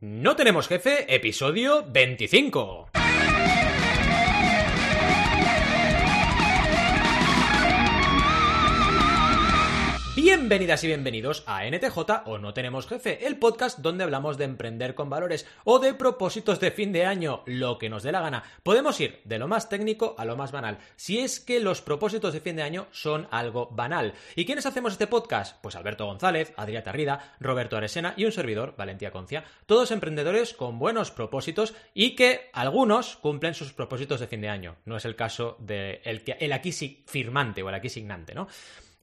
No tenemos jefe, episodio 25. Bienvenidas y bienvenidos a NTJ o No Tenemos Jefe, el podcast donde hablamos de emprender con valores o de propósitos de fin de año, lo que nos dé la gana. Podemos ir de lo más técnico a lo más banal, si es que los propósitos de fin de año son algo banal. ¿Y quiénes hacemos este podcast? Pues Alberto González, Adrián Tarrida, Roberto Aresena y un servidor, Valentía Concia, todos emprendedores con buenos propósitos y que algunos cumplen sus propósitos de fin de año. No es el caso del de el aquí firmante o el aquí signante, ¿no?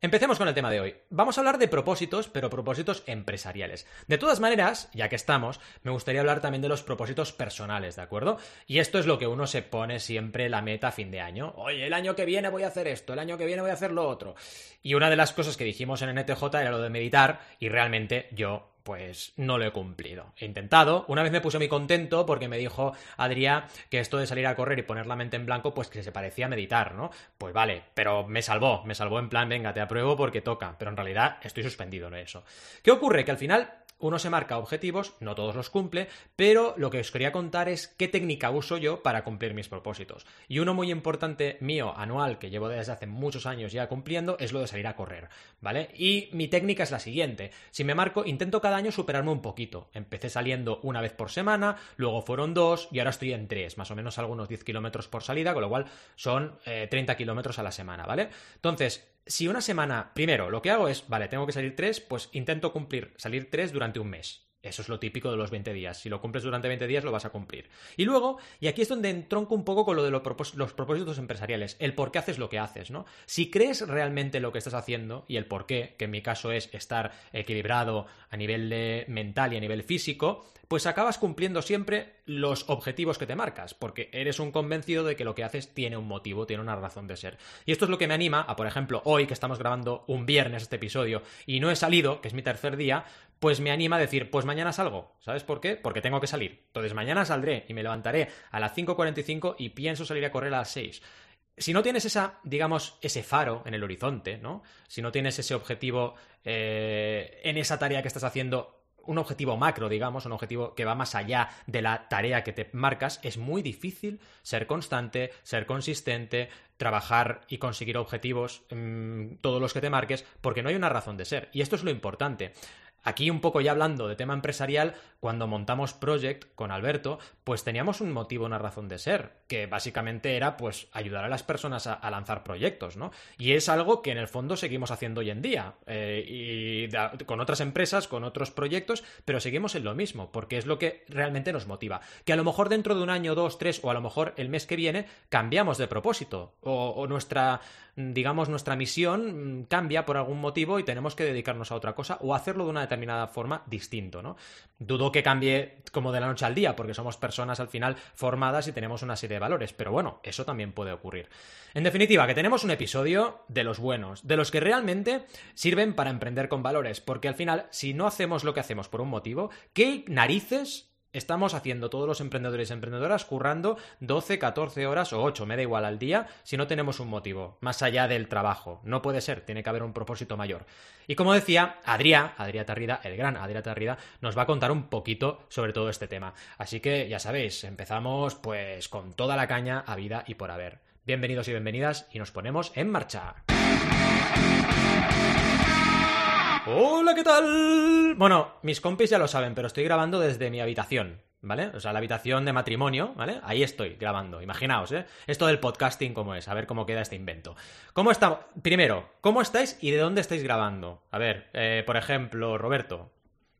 Empecemos con el tema de hoy. Vamos a hablar de propósitos, pero propósitos empresariales. De todas maneras, ya que estamos, me gustaría hablar también de los propósitos personales, ¿de acuerdo? Y esto es lo que uno se pone siempre la meta a fin de año. Oye, el año que viene voy a hacer esto, el año que viene voy a hacer lo otro. Y una de las cosas que dijimos en NTJ era lo de meditar, y realmente yo pues no lo he cumplido. He intentado, una vez me puse muy contento porque me dijo Adrián que esto de salir a correr y poner la mente en blanco, pues que se parecía a meditar, ¿no? Pues vale, pero me salvó, me salvó en plan, venga, te apruebo porque toca, pero en realidad estoy suspendido en eso. ¿Qué ocurre? Que al final uno se marca objetivos, no todos los cumple, pero lo que os quería contar es qué técnica uso yo para cumplir mis propósitos. Y uno muy importante mío, anual, que llevo desde hace muchos años ya cumpliendo, es lo de salir a correr, ¿vale? Y mi técnica es la siguiente. Si me marco, intento cada año superarme un poquito. Empecé saliendo una vez por semana, luego fueron dos y ahora estoy en tres, más o menos algunos 10 kilómetros por salida, con lo cual son 30 eh, kilómetros a la semana, ¿vale? Entonces, si una semana, primero, lo que hago es, vale, tengo que salir tres, pues intento cumplir, salir tres durante un mes. Eso es lo típico de los 20 días. Si lo cumples durante 20 días, lo vas a cumplir. Y luego, y aquí es donde entronco un poco con lo de los, propósitos empresariales, el por qué haces lo que haces, ¿no? Si crees realmente lo que estás haciendo y el por qué, que en mi caso es estar equilibrado a nivel de mental y a nivel físico, pues acabas cumpliendo siempre los objetivos que te marcas, porque eres un convencido de que lo que haces tiene un motivo, tiene una razón de ser. Y esto es lo que me anima a, por ejemplo, hoy que estamos grabando un viernes este episodio y no he salido, que es mi tercer día, pues me anima a decir, pues mañana salgo. ¿Sabes por qué? Porque tengo que salir. Entonces mañana saldré y me levantaré a las 5.45 y pienso salir a correr a las 6 si no tienes esa, digamos, ese faro en el horizonte, ¿no? Si no tienes ese objetivo eh, en esa tarea que estás haciendo, un objetivo macro, digamos, un objetivo que va más allá de la tarea que te marcas, es muy difícil ser constante, ser consistente, trabajar y conseguir objetivos, mm, todos los que te marques, porque no hay una razón de ser. Y esto es lo importante. Aquí un poco ya hablando de tema empresarial, cuando montamos Project con Alberto, pues teníamos un motivo, una razón de ser, que básicamente era pues ayudar a las personas a, lanzar proyectos, ¿no? Y es algo que en el fondo seguimos haciendo hoy en día, eh, y con otras empresas, con otros proyectos, pero seguimos en lo mismo, porque es lo que realmente nos motiva. Que a lo mejor dentro de un año, dos, tres, o a lo mejor el mes que viene, cambiamos de propósito, o nuestra digamos, nuestra misión mm, cambia por algún motivo y tenemos que dedicarnos a otra cosa o hacerlo de una determinada forma distinto, ¿no? Dudo que cambie como de la noche al día, porque somos personas al final formadas y tenemos una serie de valores, pero bueno, eso también puede ocurrir. En definitiva, que tenemos un episodio de los buenos, de los que realmente sirven para emprender con valores, porque al final, si no hacemos lo que hacemos por un motivo, ¿qué narices estamos haciendo todos los emprendedores y emprendedoras currando 12, 14 horas o 8, me da igual al día, si no tenemos un motivo, más allá del trabajo. No puede ser, tiene que haber un propósito mayor. Y como decía, Adrián, Adrián Tarrida, el gran Adrián Tarrida, nos va a contar un poquito sobre todo este tema. Así que ya sabéis, empezamos pues con toda la caña a vida y por haber. Bienvenidos y bienvenidas y nos ponemos en marcha. Hola, ¿qué tal? Bueno, mis compis ya lo saben, pero estoy grabando desde mi habitación, ¿vale? O sea, la habitación de matrimonio, ¿vale? Ahí estoy grabando, imaginaos, ¿eh? Esto del podcasting, ¿cómo es? A ver cómo queda este invento. ¿Cómo está? Primero, ¿cómo estáis y de dónde estáis grabando? A ver, eh, por ejemplo, Roberto,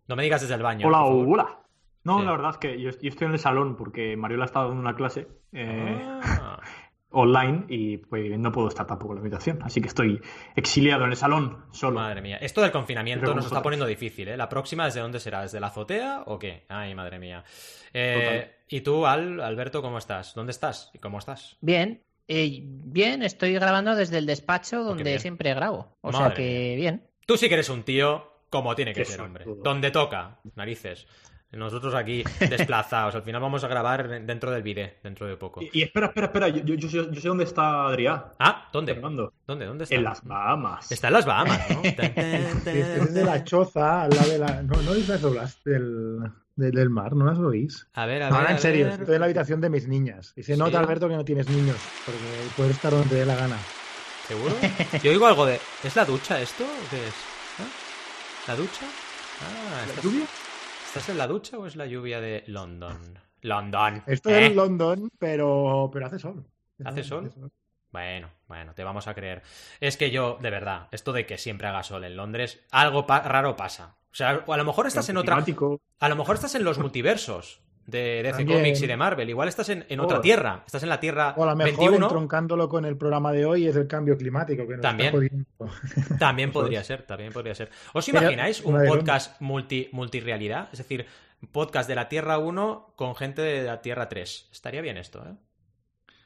no me digas desde el baño. Hola, hola. No, la verdad es que yo, estoy en el salón porque Mariola ha estado en una clase. Eh... Ah. online y pues no puedo estar tampoco en la habitación. Así que estoy exiliado en el salón solo. Madre mía. Esto del confinamiento nos está poniendo difícil, ¿eh? ¿La próxima desde dónde será? ¿Desde la azotea o qué? Ay, madre mía. Eh, ¿Y tú, Al, Alberto, cómo estás? ¿Dónde estás? ¿Y cómo estás? Bien. Eh, bien, estoy grabando desde el despacho donde siempre grabo. O sea que bien. Tú sí que eres un tío como tiene que ser, hombre. Donde toca, narices. Nosotros aquí desplazados. Al final vamos a grabar dentro del vídeo, dentro de poco. Y, espera, espera, espera. Yo, sé dónde está Adrián. Ah, ¿dónde? ¿Dónde? ¿Dónde está? En las Bahamas. Está en las Bahamas, ¿no? es de la choza, la de la. No, no es las del. del mar, ¿no las oís? A ver, a ver. Ahora, en serio, ver. estoy en la habitación de mis niñas. Y se nota, Alberto, que no tienes niños, porque puedes estar donde te dé la gana. ¿Seguro? Yo oigo algo de. ¿Es la ducha esto? ¿O qué es? ¿Ah? ¿La ducha? Ah, ¿La ¿estás, lluvia? ¿Estás en la ducha o es la lluvia de London? London. Estoy ¿eh? en London, pero, pero hace sol. ¿Hace sol? Bueno, bueno, te vamos a creer. Es que yo, de verdad, esto de que siempre haga sol en Londres, algo pa- raro pasa. O sea, a lo mejor estás en otra. A lo mejor estás en los multiversos de DC También. Comics y de Marvel. Igual estás en, en otra Oh. tierra. Estás en la tierra O a lo mejor, 21. entroncándolo con el programa de hoy, es el cambio climático que nos También. está jodiendo. También podría ser, también podría ser. ¿Os Pero, imagináis un podcast multi, multirealidad? Es decir, podcast de la Tierra 1 con gente de la Tierra 3. Estaría bien esto, ¿eh?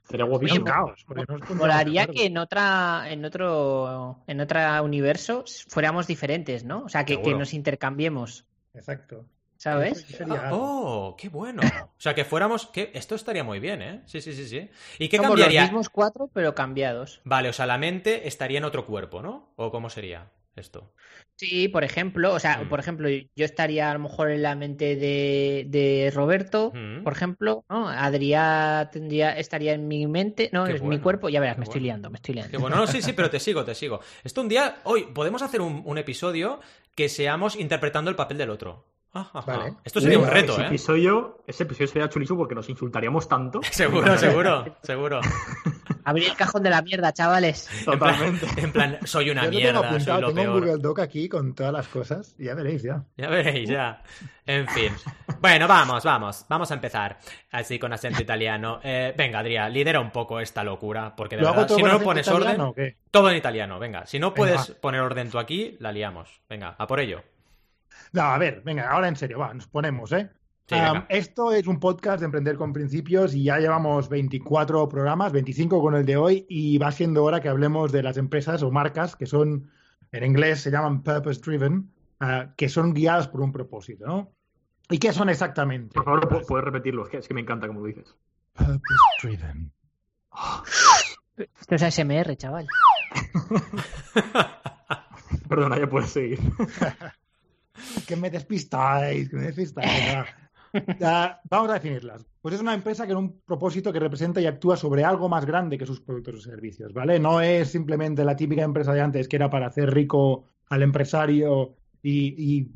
Sería guapísimo. caos. Molaría que en otra, en otro, en otro universo fuéramos diferentes, ¿no? O sea, que, que nos intercambiemos, Exacto. ¿Sabes? Ah. ¡Oh! ¡Qué bueno! O sea, que fuéramos... Que... Esto estaría muy bien, ¿eh? Sí, sí, sí, sí. ¿Y qué Somos cambiaría? los mismos cuatro, pero cambiados. Vale, o sea, la mente estaría en otro cuerpo, ¿no? ¿O cómo sería esto? Sí, por ejemplo, o sea, Mm. por ejemplo, yo estaría a lo mejor en la mente de, de Roberto, Mm. por ejemplo, ¿no? Adrián tendría, estaría en mi mente, no, Qué en mi cuerpo, ya verás, qué me estoy bueno. liando, me estoy liando. Que bueno, no, sí, sí, pero te sigo, te sigo. Esto un día, hoy, podemos hacer un, un episodio que seamos interpretando el papel del otro. Vale. Esto sería un reto, ese ¿eh? episodio, ese episodio sería chulísimo porque nos insultaríamos tanto. Seguro, seguro, seguro. Abrir el cajón de la mierda, chavales. En plan, Totalmente. en plan, soy una Yo lo tengo mierda, soy lo tengo un. Google Doc aquí con todas las cosas, y ya veréis ya. Ya veréis, ya. En fin. Bueno, vamos, vamos. Vamos a empezar. Así con acento italiano. Eh, venga, Adrián, lidera un poco esta locura. Porque de ¿Lo verdad, si no acento pones italiano orden, todo en italiano. Venga, si no puedes poner orden tú aquí, la liamos. Venga, a por ello. No, a ver, venga, ahora en serio, va, nos ponemos, ¿eh? Sí, Um, esto es un podcast de Emprender con Principios y ya llevamos 24 programas, 25 con el de hoy, y va siendo hora que hablemos de las empresas o marcas que son, en inglés se llaman purpose driven, uh, que son guiadas por un propósito, ¿no? ¿Y qué son exactamente? Por favor, pu- puedes repetirlo. Es que, es que me encanta como lo dices. Purpose driven. Esto es ASMR, chaval. Perdona, ya puedes seguir. que me despistáis, que me despistáis. va. Vamos a definirlas. Pues es una empresa que tiene un propósito que representa y actúa sobre algo más grande que sus productos o servicios, ¿vale? No es simplemente la típica empresa de antes que era para hacer rico al empresario y, y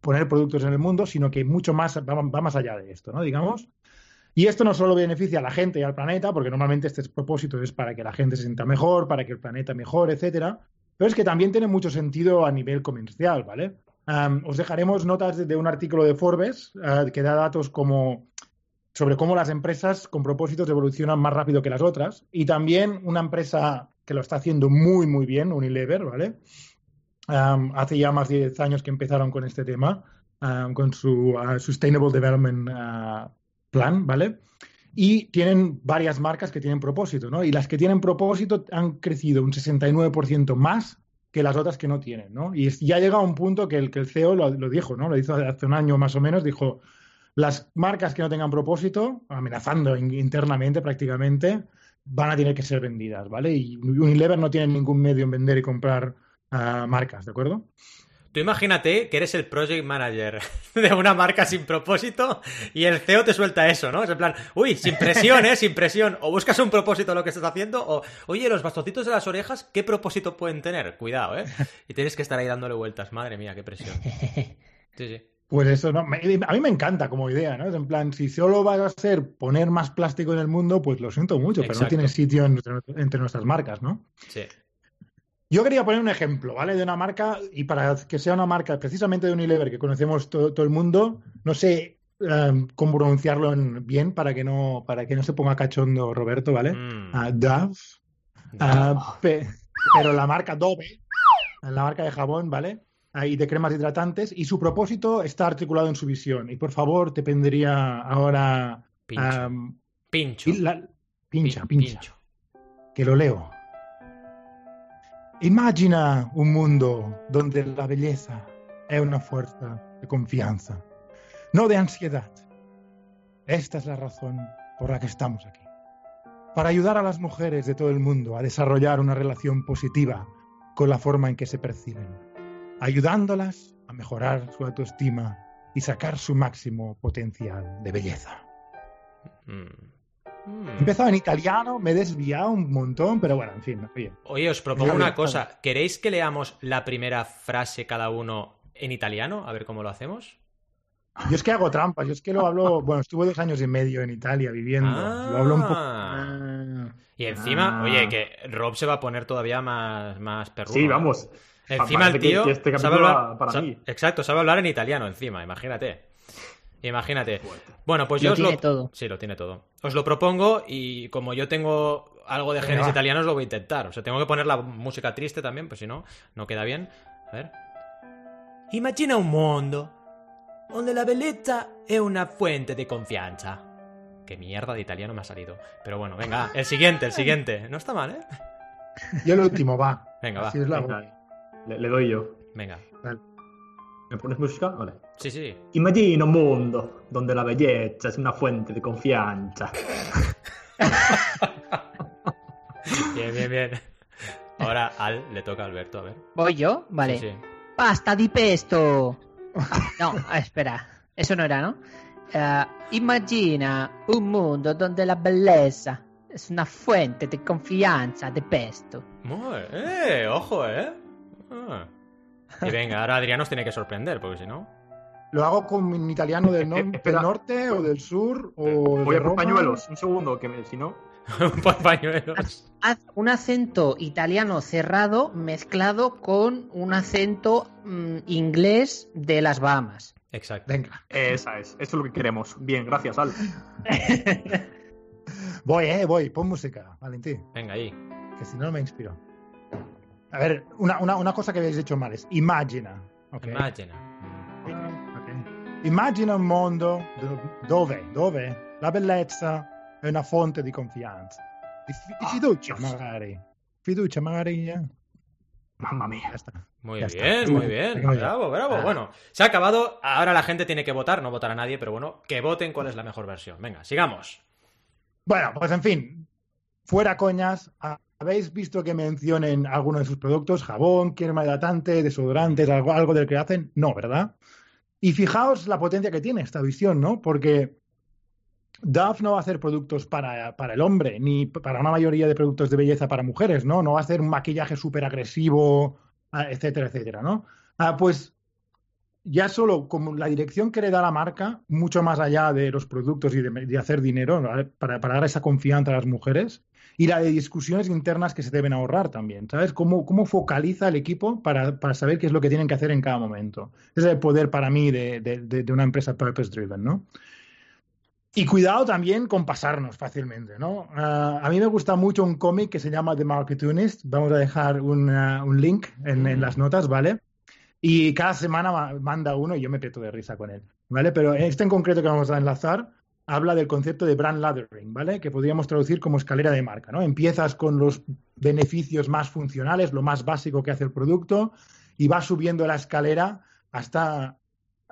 poner productos en el mundo, sino que mucho más va, va más allá de esto, ¿no? Digamos. Y esto no solo beneficia a la gente y al planeta, porque normalmente este propósito es para que la gente se sienta mejor, para que el planeta mejore, etcétera, pero es que también tiene mucho sentido a nivel comercial, ¿vale? Um, os dejaremos notas de, un artículo de Forbes uh, que da datos como sobre cómo las empresas con propósitos evolucionan más rápido que las otras y también una empresa que lo está haciendo muy muy bien, Unilever, ¿vale? Hace ya más de 10 años que empezaron con este tema, con su uh, Sustainable Development uh, Plan, ¿vale? Y tienen varias marcas que tienen propósito, ¿no? Y las que tienen propósito han crecido un 69% más que las otras que no tienen, ¿no? Y ya llega un punto que el, CEO lo, dijo, ¿no? Lo hizo hace un año más o menos, dijo, las marcas que no tengan propósito, amenazando in, internamente prácticamente, van a tener que ser vendidas, ¿vale? Y Unilever no tiene ningún medio en vender y comprar uh, marcas, ¿de acuerdo? Tú imagínate que eres el project manager de una marca sin propósito y el CEO te suelta eso, ¿no? Es en plan, uy, sin presión, ¿eh? Sin presión. O buscas un propósito en lo que estás haciendo, o, oye, los bastoncitos de las orejas, ¿qué propósito pueden tener? Cuidado, ¿eh? Y tienes que estar ahí dándole vueltas. Madre mía, qué presión. Sí, sí. Pues eso, ¿no? a mí me encanta como idea, ¿no? Es en plan, si solo vas a hacer poner más plástico en el mundo, pues lo siento mucho, Exacto. pero no tiene sitio entre, entre nuestras marcas, ¿no? Sí. Yo quería poner un ejemplo, ¿vale? De una marca, y para que sea una marca precisamente de Unilever que conocemos todo, todo el mundo, no sé um, cómo pronunciarlo en, bien para que no para que no se ponga cachondo Roberto, ¿vale? Mm. Uh, Dove. Uh, pe, pero la marca Dove, la marca de jabón, ¿vale? Uh, y de cremas hidratantes, y su propósito está articulado en su visión. Y por favor, te pediría ahora. Pincho. Um, pincho. La, pincha, Pin, pincha. Pincho. Que lo leo. Imagina un mundo donde la belleza es una fuerza de confianza, no de ansiedad. Esta es la razón por la que estamos aquí. Para ayudar a las mujeres de todo el mundo a desarrollar una relación positiva con la forma en que se perciben, ayudándolas a mejorar su autoestima y sacar su máximo potencial de belleza. Mm. He empezado en italiano, me he desviado un montón, pero bueno, en fin. Oye, oye os propongo una cosa. ¿Queréis que leamos la primera frase cada uno en italiano? A ver cómo lo hacemos. Yo es que hago trampas, yo es que lo hablo, bueno, estuve dos años y medio en Italia viviendo, lo hablo un poco... Ah. Y encima, ah. oye, que Rob se va a poner todavía más, más perruno. Sí, vamos. Encima el tío este sabe hablar, para mí. Exacto, sabe hablar en italiano encima, imagínate. Imagínate. Bueno, pues yo lo os tiene todo. Sí, lo tiene todo. Os lo propongo y como yo tengo algo de genes italianos, lo voy a intentar. O sea, tengo que poner la música triste también, pues si no, no queda bien. A ver. Imagina un mundo donde la belleza es una fuente de confianza. Qué mierda de italiano me ha salido. Pero bueno, venga, el siguiente, el siguiente. No está mal, ¿eh? Y el último, va. Venga, va. le, doy yo. Venga. ¿Me pones música? Vale. Sí, sí. Imagina un mundo donde la belleza es una fuente de confianza. bien, bien, bien. Ahora al le toca a Alberto, a ver. ¿Voy yo? Vale. Sí, Pasta di pesto. No, espera. Eso no era, ¿no? Uh, imagina un mundo donde la belleza es una fuente de confianza, de pesto. Muy, eh, ojo, ¿eh? Ah. Y venga, ahora Adrián nos tiene que sorprender, porque si no... ¿Lo hago con un italiano del, norte o del sur? O Voy a por pañuelos, un segundo, que si no... por pañuelos. Haz un acento italiano cerrado mezclado con un acento mm, inglés de las Bahamas. Exacto. Venga. Esa es. Eso es lo que queremos. Bien, gracias, Al. voy, eh, voy. Pon música, Valentín. Venga, ahí. Que si no me inspiro. A ver, una, una, una, cosa que habéis hecho mal es imagina. Okay. Imagina. Okay. Immagina un mondo dove, dove la bellezza è una fonte di confianza. Di, di fiducia, magari. Fiducia, magari. Eh. Mamma mía. Ya está. Muy bien, muy bien. Bravo, bravo. Ah. Bueno, se ha acabado. Ahora la gente tiene que votar, no votar a nadie, pero bueno, que voten cuál es la mejor versión. Venga, sigamos. Bueno, pues en fin, fuera coñas. ¿Habéis visto que mencionen alguno de sus productos? Jabón, crema hidratante, desodorantes, algo, algo del que hacen. No, ¿verdad? Y fijaos la potencia que tiene esta visión, ¿no? Porque Dove no va a hacer productos para, para, el hombre, ni para una mayoría de productos de belleza para mujeres, ¿no? No va a hacer un maquillaje súper agresivo, ah, etcétera, etcétera, ¿no? Ah, pues ya solo como la dirección que le da la marca, mucho más allá de los productos y de, hacer dinero, para, para, dar esa confianza a las mujeres, y la de discusiones internas que se deben ahorrar también, ¿sabes? Cómo, cómo focaliza el equipo para, para, saber qué es lo que tienen que hacer en cada momento. Ese es el poder para mí de, de, de una empresa purpose-driven, ¿no? Y cuidado también con pasarnos fácilmente, ¿no? Ah, a mí me gusta mucho un cómic que se llama The Marketunist. Vamos a dejar un link en, las notas, ¿vale? Y cada semana manda uno y yo me peto de risa con él, ¿vale? Pero este en concreto que vamos a enlazar habla del concepto de brand laddering, ¿vale? Que podríamos traducir como escalera de marca, ¿no? Empiezas con los beneficios más funcionales, lo más básico que hace el producto, y vas subiendo la escalera hasta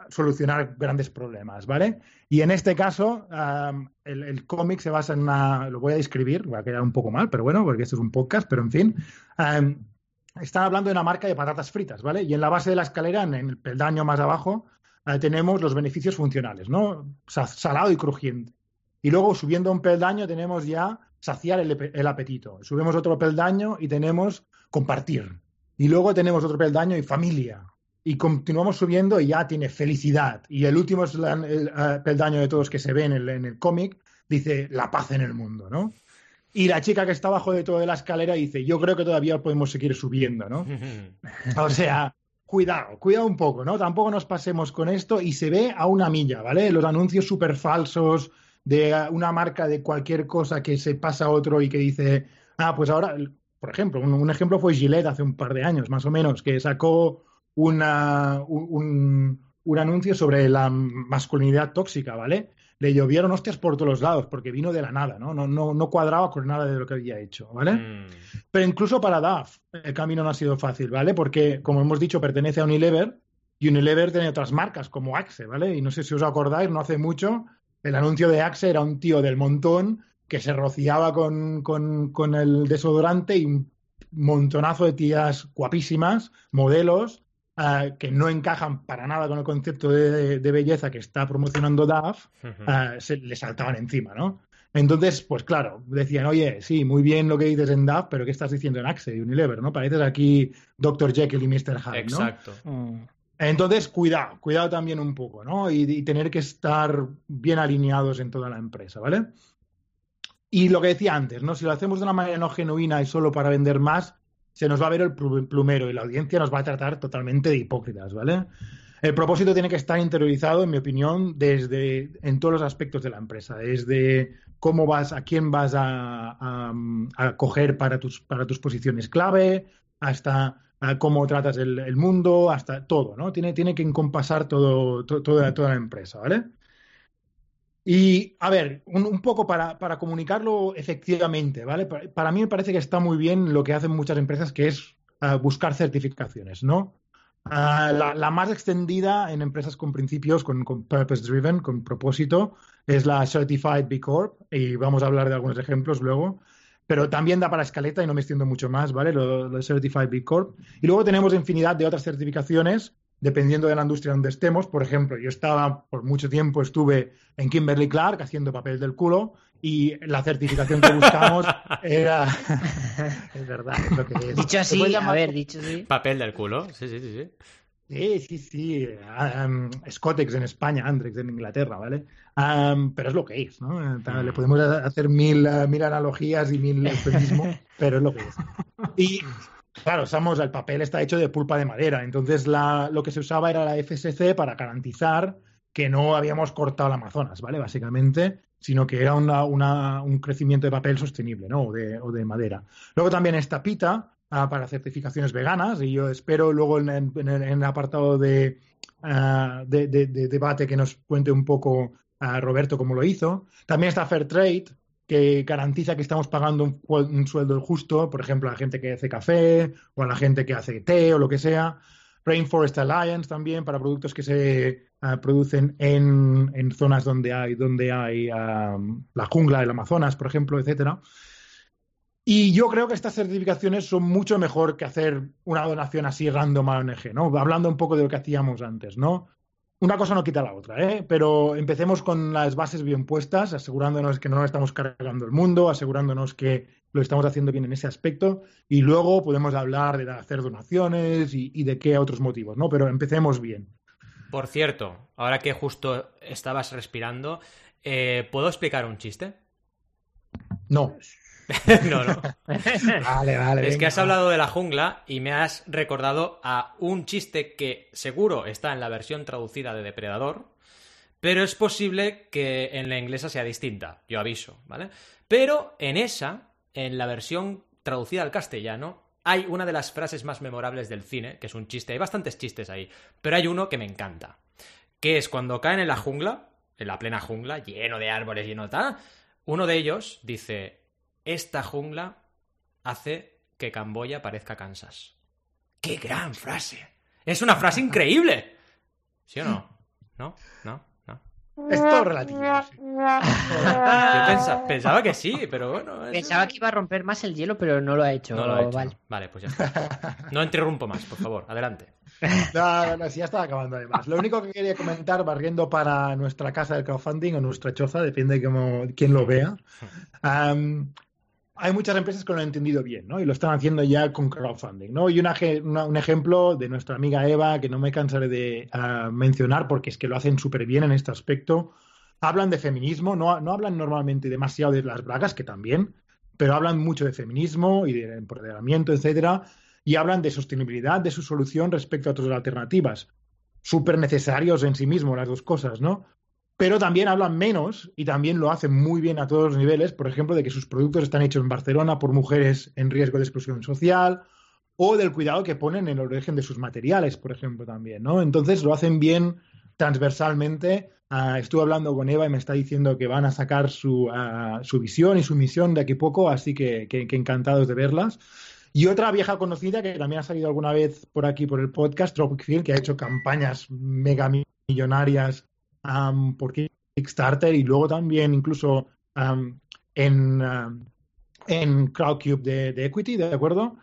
solucionar grandes problemas, ¿vale? Y en este caso, el, cómic se basa en una, lo voy a describir, va a quedar un poco mal, pero bueno, porque esto es un podcast, pero en fin, están hablando de una marca de patatas fritas, ¿vale? Y en la base de la escalera, en el peldaño más abajo, eh, tenemos los beneficios funcionales, ¿no? Salado y crujiente. Y luego, subiendo un peldaño, tenemos ya saciar el, el apetito. Subimos otro peldaño y tenemos compartir. Y luego tenemos otro peldaño y familia y continuamos subiendo y ya tiene felicidad. Y el último es el, eh, peldaño de todos que se ve en el, en el cómic, dice la paz en el mundo, ¿no? Y la chica que está abajo de todo de la escalera dice, yo creo que todavía podemos seguir subiendo, ¿no? o sea, cuidado, cuidado un poco, ¿no? Tampoco nos pasemos con esto y se ve a una milla, ¿vale? Los anuncios súper falsos de una marca de cualquier cosa que se pasa a otro y que dice, ah, pues ahora, por ejemplo, un, ejemplo fue Gillette hace un par de años, más o menos, que sacó una, un, un, anuncio sobre la masculinidad tóxica, ¿vale? Le llovieron hostias por todos los lados porque vino de la nada, ¿no? No, no, no cuadraba con nada de lo que había hecho, ¿vale? Mm. Pero incluso para DAF el camino no ha sido fácil, ¿vale? Porque, como hemos dicho, pertenece a Unilever y Unilever tiene otras marcas como Axe, ¿vale? Y no sé si os acordáis, no hace mucho, el anuncio de Axe era un tío del montón que se rociaba con, con, con el desodorante y un montonazo de tías guapísimas, modelos, eh, que no encajan para nada con el concepto de, belleza que está promocionando DAF, eh, se le saltaban encima, ¿no? Entonces, pues claro, decían, oye, sí, muy bien lo que dices en DAF, pero ¿qué estás diciendo en Axe y Unilever, no? Pareces aquí Dr. Jekyll y Mr. Hyde, ¿no? Exacto. Mm. Entonces, cuidado, cuidado también un poco, ¿no? Y, tener que estar bien alineados en toda la empresa, ¿vale? Y lo que decía antes, ¿no? Si lo hacemos de una manera no genuina y solo para vender más, se nos va a ver el plumero y la audiencia nos va a tratar totalmente de hipócritas, ¿vale? El propósito tiene que estar interiorizado, en mi opinión, desde en todos los aspectos de la empresa, desde cómo vas, a quién vas a, coger para tus, para tus posiciones clave, hasta cómo tratas el, mundo, hasta todo, ¿no? Tiene, tiene que encompasar todo, toda, toda la empresa, ¿vale? Y, a ver, un, poco para, para, comunicarlo efectivamente, ¿vale? Para, mí me parece que está muy bien lo que hacen muchas empresas, que es ah, buscar certificaciones, ¿no? Ah, la, más extendida en empresas con principios, con, purpose driven, con propósito, es la Certified B Corp, y vamos a hablar de algunos ejemplos luego pero también da para escaleta y no me extiendo mucho más, ¿vale? Lo, de Certified B Corp. Y luego tenemos infinidad de otras certificaciones dependiendo de la industria donde estemos. Por ejemplo, yo estaba, por mucho tiempo estuve en Kimberly Clark haciendo papel del culo y la certificación que buscamos era... es verdad, es lo que es. Dicho así, a ver, dicho así. Papel del culo, sí, sí, sí. sí. Sí, sí, sí. Um, Scotex en España, Andrex en Inglaterra, ¿vale? pero es lo que es, ¿no? Le podemos hacer mil, uh, mil analogías y mil eufemismos, pero es lo que es. Y claro, el papel está hecho de pulpa de madera, entonces la, lo que se usaba era la FSC para garantizar que no habíamos cortado el Amazonas, ¿vale? Básicamente, sino que era una, una, un crecimiento de papel sostenible, ¿no? O de, o de madera. Luego también esta pita, para certificaciones veganas y yo espero luego en, el apartado de, uh, de, debate que nos cuente un poco a Roberto cómo lo hizo. También está Fair Trade, que garantiza que estamos pagando un, sueldo justo, por ejemplo, a la gente que hace café o a la gente que hace té o lo que sea. Rainforest Alliance también para productos que se producen en, en, zonas donde hay, donde hay la jungla del Amazonas, por ejemplo, etcétera. Y yo creo que estas certificaciones son mucho mejor que hacer una donación así random a ONG, ¿no? Hablando un poco de lo que hacíamos antes, ¿no? Una cosa no quita la otra, ¿eh? Pero empecemos con las bases bien puestas, asegurándonos que no estamos cargando el mundo, asegurándonos que lo estamos haciendo bien en ese aspecto, y luego podemos hablar de hacer donaciones y, de qué otros motivos, ¿no? Pero empecemos bien. Por cierto, ahora que justo estabas respirando, eh, ¿puedo explicar un chiste? No. no, no. vale, vale. Es que has hablado de la jungla y me has recordado a un chiste que seguro está en la versión traducida de Depredador, pero es posible que en la inglesa sea distinta, yo aviso, ¿vale? Pero en esa, en la versión traducida al castellano, hay una de las frases más memorables del cine, que es un chiste, hay bastantes chistes ahí, pero hay uno que me encanta, que es cuando caen en la jungla, en la plena jungla, lleno de árboles, lleno de tal, uno de ellos dice, esta jungla hace que Camboya parezca Kansas. ¡Qué gran frase! Es una frase increíble. ¿Sí o no? ¿No? ¿No? ¿No? Es todo relativo. Yo pensaba, que sí, pero bueno. Pensaba que iba a romper más el hielo, pero no lo ha hecho. No lo ha hecho. Vale. vale, pues ya está. No interrumpo más, por favor. Adelante. No, no, sí, ya estaba acabando además. Lo único que quería comentar, barriendo para nuestra casa de crowdfunding o nuestra choza, depende de cómo, quién lo vea hay muchas empresas que lo han entendido bien, ¿no? Y lo están haciendo ya con crowdfunding, ¿no? Y un ejemplo de nuestra amiga Eva, que no me cansaré de ah, mencionar porque es que lo hacen súper bien en este aspecto. Hablan de feminismo, no, no hablan normalmente demasiado de las bragas, que también, pero hablan mucho de feminismo y de empoderamiento, etcétera, y hablan de sostenibilidad de su solución respecto a otras alternativas. Súper necesarios en sí mismos las dos cosas, ¿no? Pero también hablan menos y también lo hacen muy bien a todos los niveles, por ejemplo, de que sus productos están hechos en Barcelona por mujeres en riesgo de exclusión social o del cuidado que ponen en el origen de sus materiales, por ejemplo, también, ¿no? Entonces lo hacen bien transversalmente. Uh, estuve hablando con Eva y me está diciendo que van a sacar su, ah, su visión y su misión de aquí a poco, así que, que, encantados de verlas. Y otra vieja conocida que también ha salido alguna vez por aquí por el podcast, Tropic Field, que ha hecho campañas mega millonarias por Kickstarter y luego también incluso en, en Crowdcube de, de, Equity, ¿de acuerdo?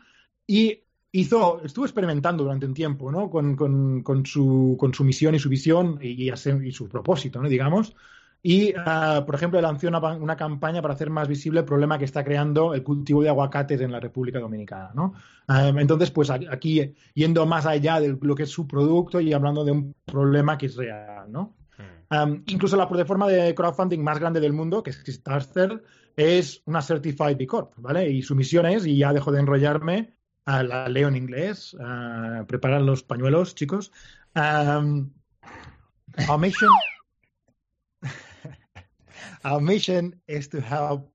Y, hizo, estuvo experimentando durante un tiempo, ¿no? Con, con, con, su, con su misión y su visión y, y, su propósito, ¿no? Digamos. Y, uh, por ejemplo, lanzó una, una, campaña para hacer más visible el problema que está creando el cultivo de aguacates en la República Dominicana, ¿no? Uh, entonces, pues aquí, yendo más allá de lo que es su producto y hablando de un problema que es real, ¿no? Um, incluso la plataforma de crowdfunding más grande del mundo, que es Kickstarter, es una Certified B Corp, ¿vale? Y su misión es, y ya dejo de enrollarme, la leo en inglés, uh, preparan los pañuelos, chicos. Um, our mission, our mission is to help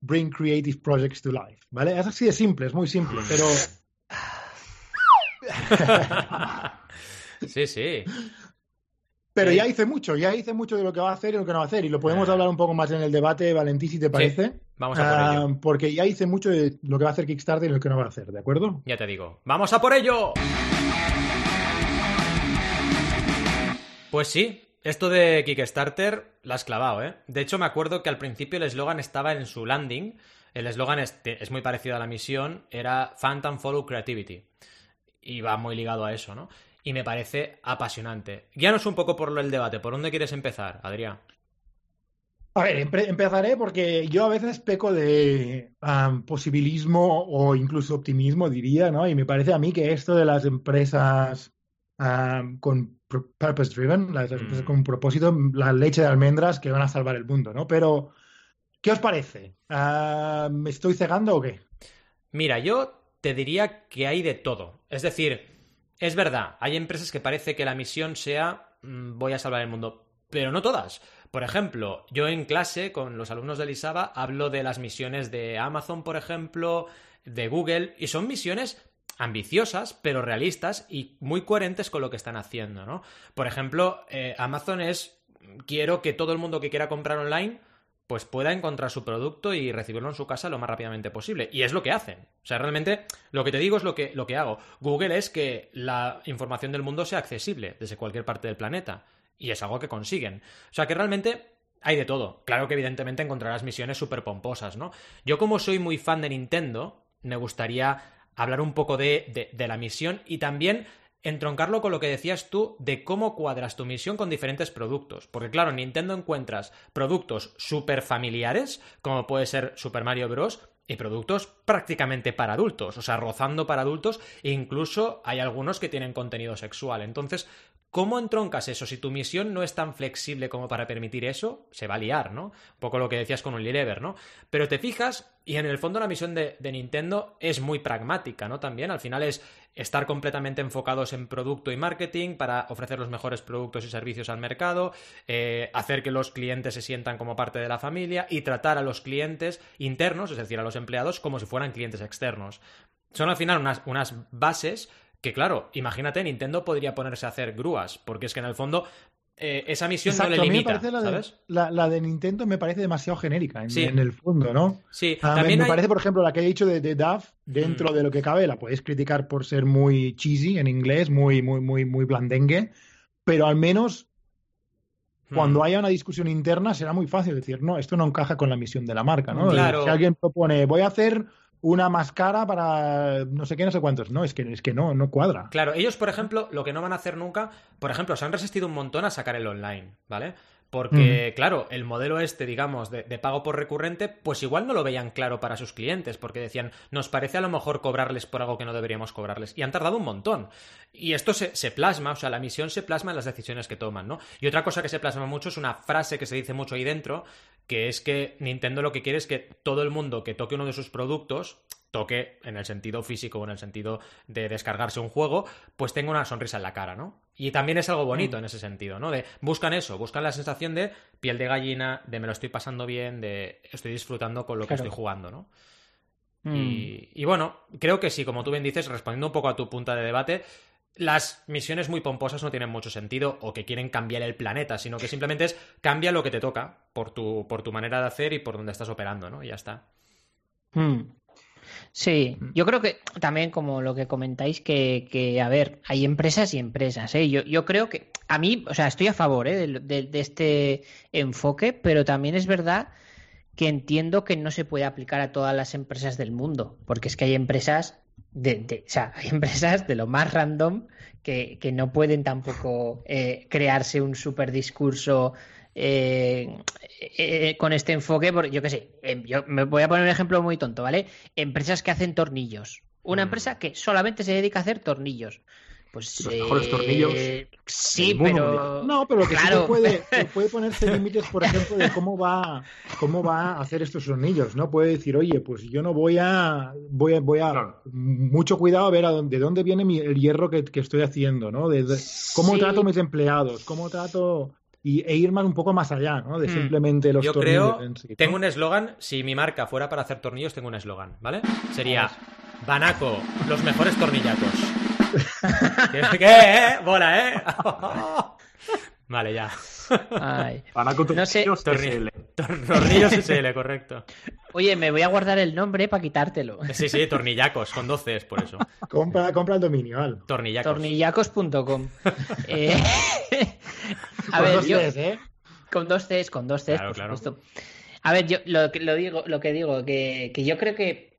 bring creative projects to life, ¿vale? Es así de simple, es muy simple, pero... sí, sí. Pero ya hice mucho, ya hice mucho de lo que va a hacer y lo que no va a hacer. Y lo podemos hablar un poco más en el debate, Valentín, si te parece. vamos a por ello. Ah, porque ya hice mucho de lo que va a hacer Kickstarter y lo que no va a hacer, ¿de acuerdo? Ya te digo. ¡Vamos a por ello! Pues sí, esto de Kickstarter la has clavado, ¿eh? De hecho, me acuerdo que al principio el eslogan estaba en su landing. El eslogan es, es muy parecido a la misión, era Phantom Follow Creativity. Y va muy ligado a eso, ¿no? Y me parece apasionante. Guíanos un poco por el debate. ¿Por dónde quieres empezar, Adrián? A ver, empezaré porque yo a veces peco de posibilismo o incluso optimismo, diría, ¿no? Y me parece a mí que esto de las empresas con purpose driven, las empresas mm. con propósito, la leche de almendras que van a salvar el mundo, ¿no? Pero, ¿qué os parece? ¿Me estoy cegando o qué? Mira, yo te diría que hay de todo. Es decir, es verdad, hay empresas que parece que la misión sea mm, voy a salvar el mundo, pero no todas. Por ejemplo, yo en clase con los alumnos de Lisaba hablo de las misiones de Amazon, por ejemplo, de Google, y son misiones ambiciosas, pero realistas y muy coherentes con lo que están haciendo, ¿no? Por ejemplo, eh, Amazon es quiero que todo el mundo que quiera comprar online pues pueda encontrar su producto y recibirlo en su casa lo más rápidamente posible. Y es lo que hacen. O sea, realmente lo que te digo es lo que, lo que hago. Google es que la información del mundo sea accesible desde cualquier parte del planeta. Y es algo que consiguen. O sea, que realmente hay de todo. Claro que evidentemente encontrarás misiones súper pomposas, ¿no? Yo como soy muy fan de Nintendo, me gustaría hablar un poco de, de la misión y también entroncarlo con lo que decías tú de cómo cuadras tu misión con diferentes productos. Porque claro, en Nintendo encuentras productos súper familiares, como puede ser Super Mario Bros., y productos prácticamente para adultos, o sea, rozando para adultos, e incluso hay algunos que tienen contenido sexual. Entonces, ¿Cómo entroncas eso? Si tu misión no es tan flexible como para permitir eso, se va a liar, ¿no? Un poco lo que decías con un Lever, ¿no? Pero te fijas, y en el fondo la misión de, Nintendo es muy pragmática, ¿no? También, al final es estar completamente enfocados en producto y marketing para ofrecer los mejores productos y servicios al mercado, eh, hacer que los clientes se sientan como parte de la familia y tratar a los clientes internos, es decir, a los empleados, como si fueran clientes externos. Son al final unas, unas bases que claro, imagínate, Nintendo podría ponerse a hacer grúas, porque es que en el fondo eh, esa misión no le limita, la ¿sabes? De, la, de Nintendo me parece demasiado genérica en, el fondo, ¿no? Sí, ah, también me, parece, por ejemplo, la que he dicho de, de Duff, dentro mm. de lo que cabe, la puedes criticar por ser muy cheesy en inglés, muy, muy, muy, muy blandengue, pero al menos cuando mm. haya una discusión interna será muy fácil decir, no, esto no encaja con la misión de la marca, ¿no? Claro. Si alguien propone, voy a hacer una más cara para no sé qué, no sé cuántos. No, es que, es que no, no cuadra. Claro, ellos, por ejemplo, lo que no van a hacer nunca, por ejemplo, se han resistido un montón a sacar el online, ¿vale? Porque, claro, el modelo este, digamos, de, pago por recurrente, pues igual no lo veían claro para sus clientes, porque decían, nos parece a lo mejor cobrarles por algo que no deberíamos cobrarles. Y han tardado un montón. Y esto se, se, plasma, o sea, la misión se plasma en las decisiones que toman, ¿no? Y otra cosa que se plasma mucho es una frase que se dice mucho ahí dentro, que es que Nintendo lo que quiere es que todo el mundo que toque uno de sus productos toque en el sentido físico o en el sentido de descargarse un juego, pues tenga una sonrisa en la cara, ¿no? Y también es algo bonito mm. en ese sentido, ¿no? De buscan eso, buscan la sensación de piel de gallina, de me lo estoy pasando bien, de estoy disfrutando con lo que estoy jugando, ¿no? Mm. Y, bueno, creo que sí, como tú bien dices, respondiendo un poco a tu punta de debate, las misiones muy pomposas no tienen mucho sentido o que quieren cambiar el planeta, sino que simplemente es cambia lo que te toca por tu, por tu manera de hacer y por donde estás operando, ¿no? Y ya está. Mm. Sí, mm. yo creo que también como lo que comentáis, que, que a ver, hay empresas y empresas. ¿eh? Yo, yo creo que a mí, o sea, estoy a favor ¿eh? de, de, este enfoque, pero también es verdad que entiendo que no se puede aplicar a todas las empresas del mundo, porque es que hay empresas de, o sea, hay empresas de lo más random que, que no pueden tampoco eh, crearse un super discurso eh, eh, con este enfoque, porque yo qué sé, em, yo me voy a poner un ejemplo muy tonto, ¿vale? Empresas que hacen tornillos. Una mm. empresa que solamente se dedica a hacer tornillos. Pues, los mejores tornillos. Sí, pero. No, pero que claro. puede, puede ponerse límites, por ejemplo, de cómo va, cómo va a hacer estos tornillos, ¿no? Puede decir, oye, pues yo no voy a. Voy a, voy a mucho cuidado a ver a dónde, de dónde viene el hierro que, estoy haciendo, ¿no? De, cómo trato a mis empleados, cómo trato y, e ir más un poco más allá, ¿no? De hmm. simplemente los Yo tornillos. Creo, Tengo un eslogan, si mi marca fuera para hacer tornillos, tengo un eslogan, ¿vale? Sería Banaco, los mejores tornillacos. ¿Qué? ¿Qué? ¿Eh? Bola, ¿eh? vale, ya. Banaco no sé. SL. Tornillos SL, correcto. Oye, me voy a guardar el nombre para quitártelo. Sí, sí, tornillacos, con 12 es por eso. Compra, compra el dominio, Al. Tornillacos. Tornillacos.com. eh... A con ver, dos yo... Cs, ¿eh? Con dos Cs, con dos Cs, por supuesto. A ver, yo lo, lo, digo, lo que digo, que, que yo creo que,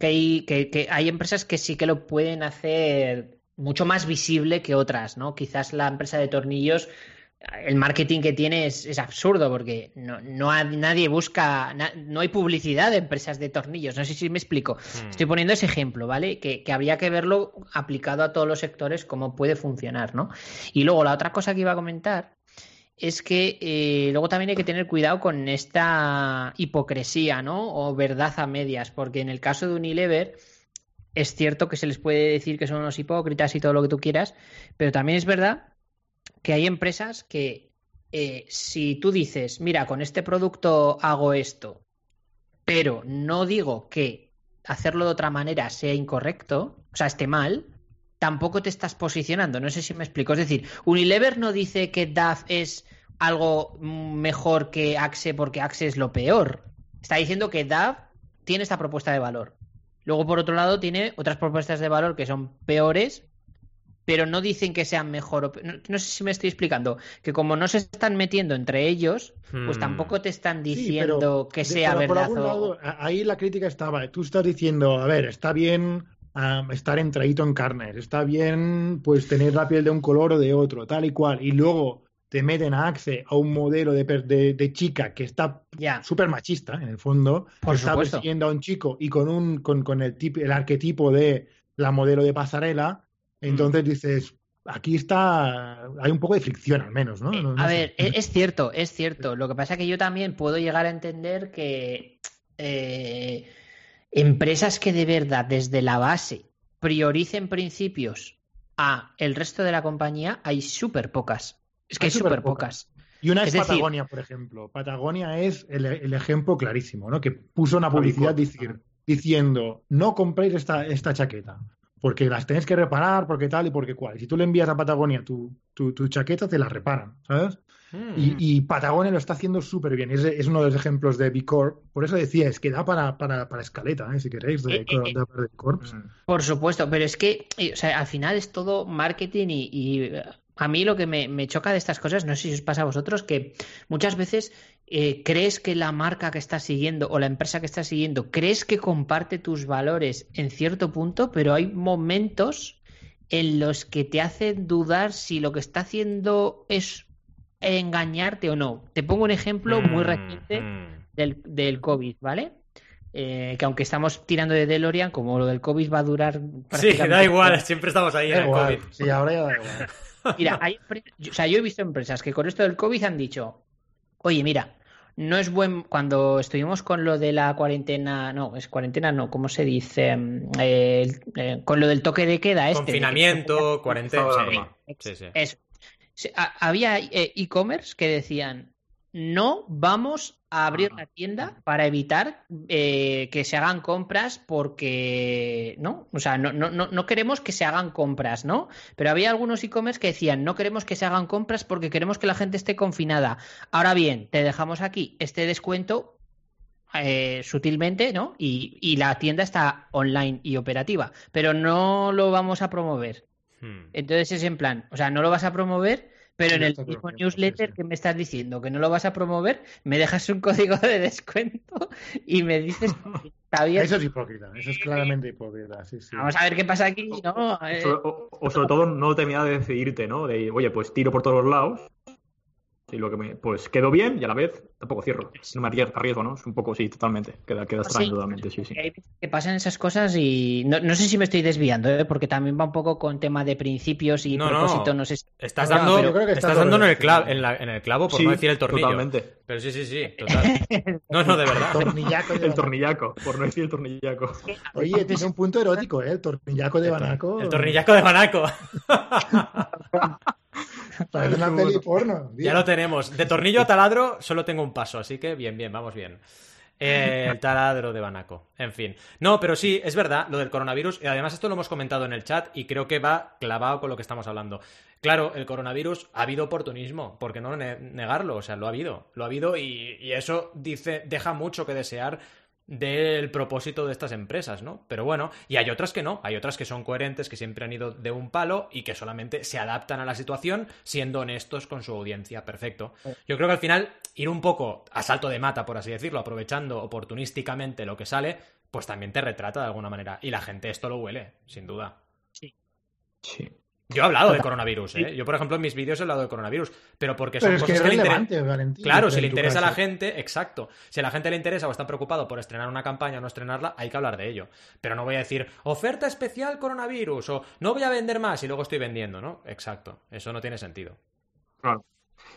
que, hay, que, que hay empresas que sí que lo pueden hacer mucho más visible que otras, ¿no? Quizás la empresa de tornillos el marketing que tiene es, absurdo porque no, no nadie busca, no hay publicidad de empresas de tornillos. No sé si me explico. Hmm. Estoy poniendo ese ejemplo, ¿vale? Que, que, habría que verlo aplicado a todos los sectores, cómo puede funcionar, ¿no? Y luego la otra cosa que iba a comentar es que eh, luego también hay que tener cuidado con esta hipocresía, ¿no? O verdad a medias, porque en el caso de Unilever es cierto que se les puede decir que son unos hipócritas y todo lo que tú quieras, pero también es verdad que hay empresas que eh, si tú dices, mira, con este producto hago esto, pero no digo que hacerlo de otra manera sea incorrecto, o sea, esté mal, tampoco te estás posicionando. No sé si me explico. Es decir, Unilever no dice que DAF es algo mejor que Axe porque Axe es lo peor. Está diciendo que DAF tiene esta propuesta de valor. Luego, por otro lado, tiene otras propuestas de valor que son peores pero no dicen que sean mejor. No, sé si me estoy explicando. Que como no se están metiendo entre ellos, pues hmm. tampoco te están diciendo que sea verdad. ahí la crítica estaba. Tú estás diciendo, a ver, está bien estar entradito en carnes, está bien pues tener la piel de un color o de otro, tal y cual. Y luego te meten a Axe a un modelo de, de, chica que está súper machista, en el fondo. Por está persiguiendo a un chico y con, un, con, con el, el arquetipo de la modelo de pasarela entonces dices, aquí está, hay un poco de fricción al menos, ¿no? Eh, a ver, e-, es cierto, es cierto. Lo que pasa es que yo también puedo llegar a entender que eh, empresas que de verdad desde la base prioricen principios a el resto de la compañía, hay súper pocas. Es que hay, súper pocas. Y una es, Patagonia, por ejemplo. Patagonia es el, ejemplo clarísimo, ¿no? Que puso una publicidad diciendo, no compréis esta, esta chaqueta porque las tenés que reparar, porque tal y porque cual. si tú le envías a Patagonia tu, tu, chaqueta, te la reparan, ¿sabes? Hmm. Y, Patagonia lo está haciendo súper bien. Es, es, uno de los ejemplos de B Corp. Por eso decía, es que da para, para, para escaleta, ¿eh? si queréis, de, eh, eh, Corps. Por supuesto, pero es que o sea, al final es todo marketing y, a mí lo que me, me, choca de estas cosas, no sé si os pasa a vosotros, que muchas veces eh, crees que la marca que estás siguiendo o la empresa que estás siguiendo, crees que comparte tus valores en cierto punto, pero hay momentos en los que te hacen dudar si lo que está haciendo es engañarte o no. Te pongo un ejemplo muy mm, reciente mm. del, del COVID, ¿vale? Eh, que aunque estamos tirando de DeLorean, como lo del COVID va a durar. Sí, da igual, siempre estamos ahí en el COVID. Sí, ahora ya da igual. Mira, o sea, yo he visto empresas que con esto del COVID han dicho, oye, mira, no es buen. Cuando estuvimos con lo de la cuarentena, no, es cuarentena, no, ¿cómo se dice? Mm, eh, con lo del toque de queda, este. Confinamiento, cuarentena. Sí, sí. Había eh, e-commerce que decían, no vamos a abrir la tienda para evitar eh, que se hagan compras porque, ¿no? O sea, no, no, no queremos que se hagan compras, ¿no? Pero había algunos e-commerce que decían, no queremos que se hagan compras porque queremos que la gente esté confinada. Ahora bien, te dejamos aquí este descuento eh, sutilmente, ¿no? Y, y, la tienda está online y operativa, pero no lo vamos a promover. Hmm. Entonces es en plan, o sea, no lo vas a promover pero en el mismo newsletter que me estás diciendo que no lo vas a promover, me dejas un código de descuento y me dices que Está bien. Eso es hipócrita, eso es claramente hipócrita. Vamos a ver qué pasa aquí, ¿no? O, sobre todo no terminar de decidirte, ¿no? De, oye, pues tiro por todos los lados y lo que me, pues quedo bien y a la vez tampoco cierro. No me arriesgo, ¿no? Es un poco, sí, totalmente. Queda, queda extraño totalmente, sí, sí. Que pasan esas cosas y no, sé si me estoy desviando, ¿eh? porque también va un poco con tema de principios y propósito, no, sé Estás dando, estás dando en el, clavo, en, la, en el clavo, por no decir el tornillo. Totalmente. Pero sí, sí, sí, total. No, no, de verdad. El tornillaco, el tornillaco por no decir el tornillaco. Oye, tiene un punto erótico, ¿eh? El tornillaco de Banaco. El tornillaco de Banaco. Parece una peli porno. Ya lo tenemos. De tornillo a taladro solo tengo un paso, así que bien, bien, vamos bien. Eh, el taladro de Banaco. En fin. No, pero sí, es verdad, lo del coronavirus. Y además, esto lo hemos comentado en el chat y creo que va clavado con lo que estamos hablando. Claro, el coronavirus ha habido oportunismo, ¿por qué no negarlo? O sea, lo ha habido, lo ha habido y, y eso dice, deja mucho que desear del propósito de estas empresas, ¿no? Pero bueno, y hay otras que no, hay otras que son coherentes, que siempre han ido de un palo y que solamente se adaptan a la situación siendo honestos con su audiencia. Perfecto. Yo creo que al final ir un poco a salto de mata, por así decirlo, aprovechando oportunísticamente lo que sale, pues también te retrata de alguna manera. Y la gente esto lo huele, sin duda. Sí. Sí. Yo he hablado de coronavirus, ¿eh? Yo, por ejemplo, en mis vídeos he hablado de coronavirus, pero porque son cosas que, le interesan. Claro, si le interesa a la gente, exacto. Si a la gente le interesa o está preocupado por estrenar una campaña o no estrenarla, hay que hablar de ello. Pero no voy a decir, oferta especial coronavirus, o no voy a vender más y luego estoy vendiendo, ¿no? Exacto. Eso no tiene sentido. Claro.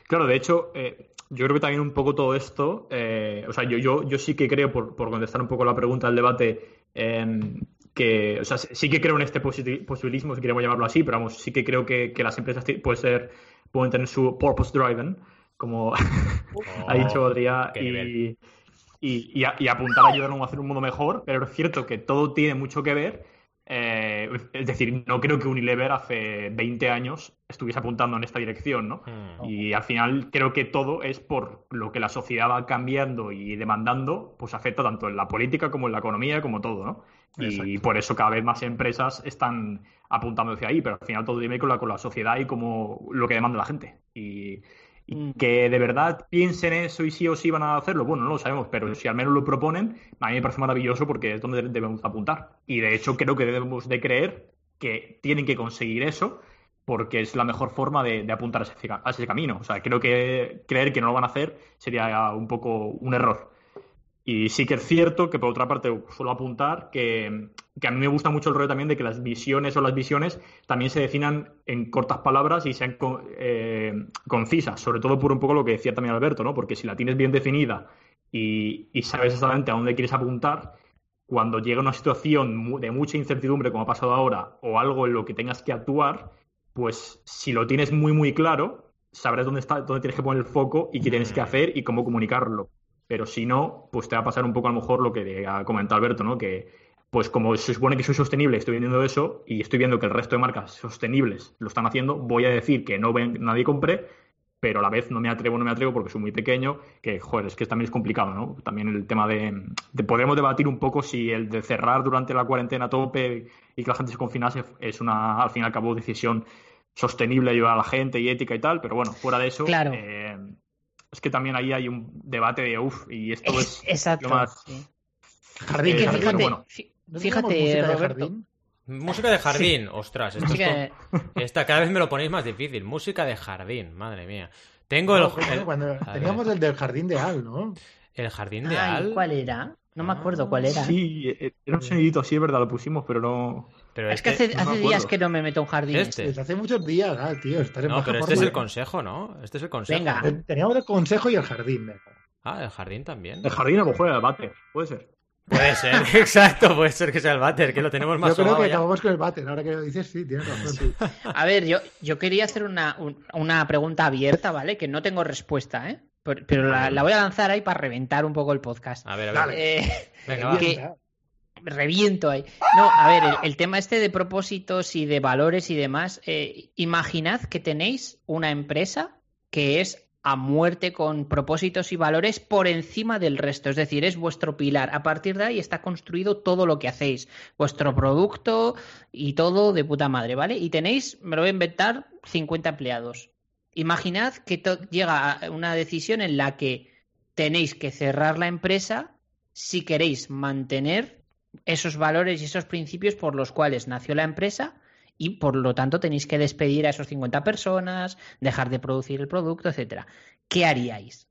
Claro, de hecho, eh, yo creo que también un poco todo esto, eh, o sea, yo, yo, yo sí que creo, por, por contestar un poco la pregunta del debate, eh, que, o sea, sí que creo en este posibilismo, si queremos llamarlo así, pero vamos, sí que creo que, las empresas pueden ser, pueden tener su purpose driven, como ha dicho oh, Adrián, y, y, apuntar a ayudar a hacer un mundo mejor, pero es cierto que todo tiene mucho que ver. Eh, es decir, no creo que Unilever hace 20 años estuviese apuntando en esta dirección, ¿no? Hmm. Y al final creo que todo es por lo que la sociedad va cambiando y demandando, pues afecta tanto en la política como en la economía, como todo, ¿no? Y por eso cada vez más empresas están apuntando hacia ahí, pero al final todo tiene que ver con la, sociedad y como lo que demanda la gente. Y, mm. que de verdad piensen eso y sí o sí van a hacerlo, bueno, no lo sabemos, pero si al menos lo proponen, a mí me parece maravilloso porque es donde debemos apuntar. Y de hecho creo que debemos de creer que tienen que conseguir eso porque es la mejor forma de, apuntar a ese, a ese, camino. O sea, creo que creer que no lo van a hacer sería un poco un error. Y sí que es cierto que, por otra parte, suelo apuntar que, a mí me gusta mucho el rollo también de que las visiones o las visiones también se definan en cortas palabras y sean eh, concisas, sobre todo por un poco lo que decía también Alberto, ¿no? Porque si la tienes bien definida y, sabes exactamente a dónde quieres apuntar, cuando llega una situación de mucha incertidumbre, como ha pasado ahora, o algo en lo que tengas que actuar, pues si lo tienes muy, muy claro, sabrás dónde, está, dónde tienes que poner el foco y qué tienes que mm. hacer y cómo comunicarlo pero si no, pues te va a pasar un poco a lo mejor lo que ha comentado Alberto, ¿no? Que pues como se supone que soy sostenible, estoy vendiendo eso y estoy viendo que el resto de marcas sostenibles lo están haciendo, voy a decir que no ven, nadie compre, pero a la vez no me atrevo, no me atrevo porque soy muy pequeño, que joder, es que también es complicado, ¿no? También el tema de, de podemos debatir un poco si el de cerrar durante la cuarentena a tope y que la gente se confinase es una, al fin y al cabo, decisión sostenible ayudar a la gente y ética y tal, pero bueno, fuera de eso, claro. Eh, es que también ahí hay un debate de uff, y esto es, exacto, lo más. Jardín, que fíjate, bueno. fíjate Roberto. Música de jardín, ostras, esto es esta cada vez me lo ponéis más difícil. Música de jardín, madre mía. Tengo el, teníamos el del jardín de Al, ¿no? El jardín de Al. ¿Cuál era? No me acuerdo cuál era. Sí, eh, era un sonidito así, es verdad, lo pusimos, pero no. Pero es que hace, días que no me meto a un jardín. Este. Hace muchos días, ah, tío. Estás no, pero este es el consejo, ¿no? Este es el consejo. Venga. Teníamos el consejo y el jardín. Ah, el jardín también. El jardín a lo mejor el bate, puede ser. Puede ser, exacto, puede ser que sea el váter, que lo tenemos más Yo creo que acabamos con el váter, ahora que lo dices, sí, tienes razón. A ver, yo, yo quería hacer una, una pregunta abierta, ¿vale? Que no tengo respuesta, ¿eh? Pero, la, voy a lanzar ahí para reventar un poco el podcast. A ver, a ver. Eh, Venga, va reviento ahí. No, a ver, el, tema este de propósitos y de valores y demás, eh, imaginad que tenéis una empresa que es a muerte con propósitos y valores por encima del resto, es decir, es vuestro pilar. A partir de ahí está construido todo lo que hacéis, vuestro producto y todo de puta madre, ¿vale? Y tenéis, me lo voy a inventar, 50 empleados. Imaginad que llega una decisión en la que tenéis que cerrar la empresa si queréis mantener esos valores y esos principios por los cuales nació la empresa y por lo tanto tenéis que despedir a esos 50 personas, dejar de producir el producto, etcétera. ¿Qué haríais?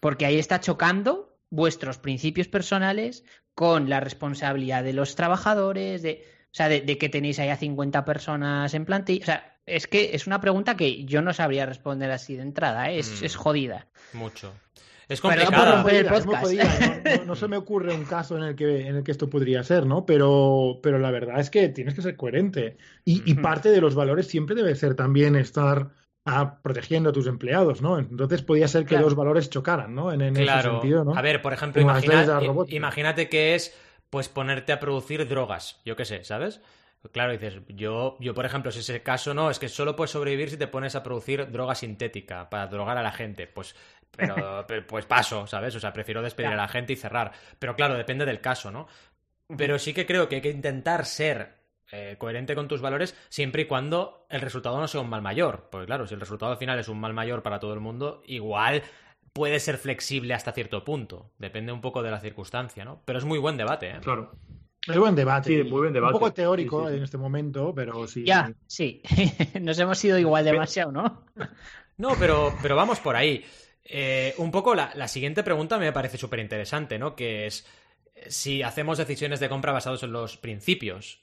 Porque ahí está chocando vuestros principios personales con la responsabilidad de los trabajadores, de, o sea, de, que tenéis ahí a 50 personas en plantilla. O sea, es que es una pregunta que yo no sabría responder así de entrada, ¿eh? es, es mm. jodida. Mucho. Es complicado. No, se me ocurre un caso en el que, en el que esto podría ser, ¿no? Pero, pero la verdad es que tienes que ser coherente. Y, parte de los valores siempre debe ser también estar ah, protegiendo a tus empleados, ¿no? Entonces podría ser que los valores chocaran, ¿no? En, ese sentido, ¿no? A ver, por ejemplo, imagínate que es pues ponerte a producir drogas, yo qué sé, ¿sabes? Claro, dices, yo, yo por ejemplo, si es el caso, no, es que solo puedes sobrevivir si te pones a producir droga sintética para drogar a la gente. Pues pero, pues paso, ¿sabes? O sea, prefiero despedir a la gente y cerrar. Pero claro, depende del caso, ¿no? Pero sí que creo que hay que intentar ser eh, coherente con tus valores siempre y cuando el resultado no sea un mal mayor. Porque claro, si el resultado al final es un mal mayor para todo el mundo, igual puede ser flexible hasta cierto punto. Depende un poco de la circunstancia, ¿no? Pero es muy buen debate, ¿eh? Claro. Es buen debate. Sí, muy buen debate. Un poco teórico en este momento, pero sí. Ya, sí. Nos hemos ido igual demasiado, ¿no? No, pero, pero vamos por ahí. Eh, un poco la, siguiente pregunta me parece súper interesante, ¿no? Que es si hacemos decisiones de compra basados en los principios.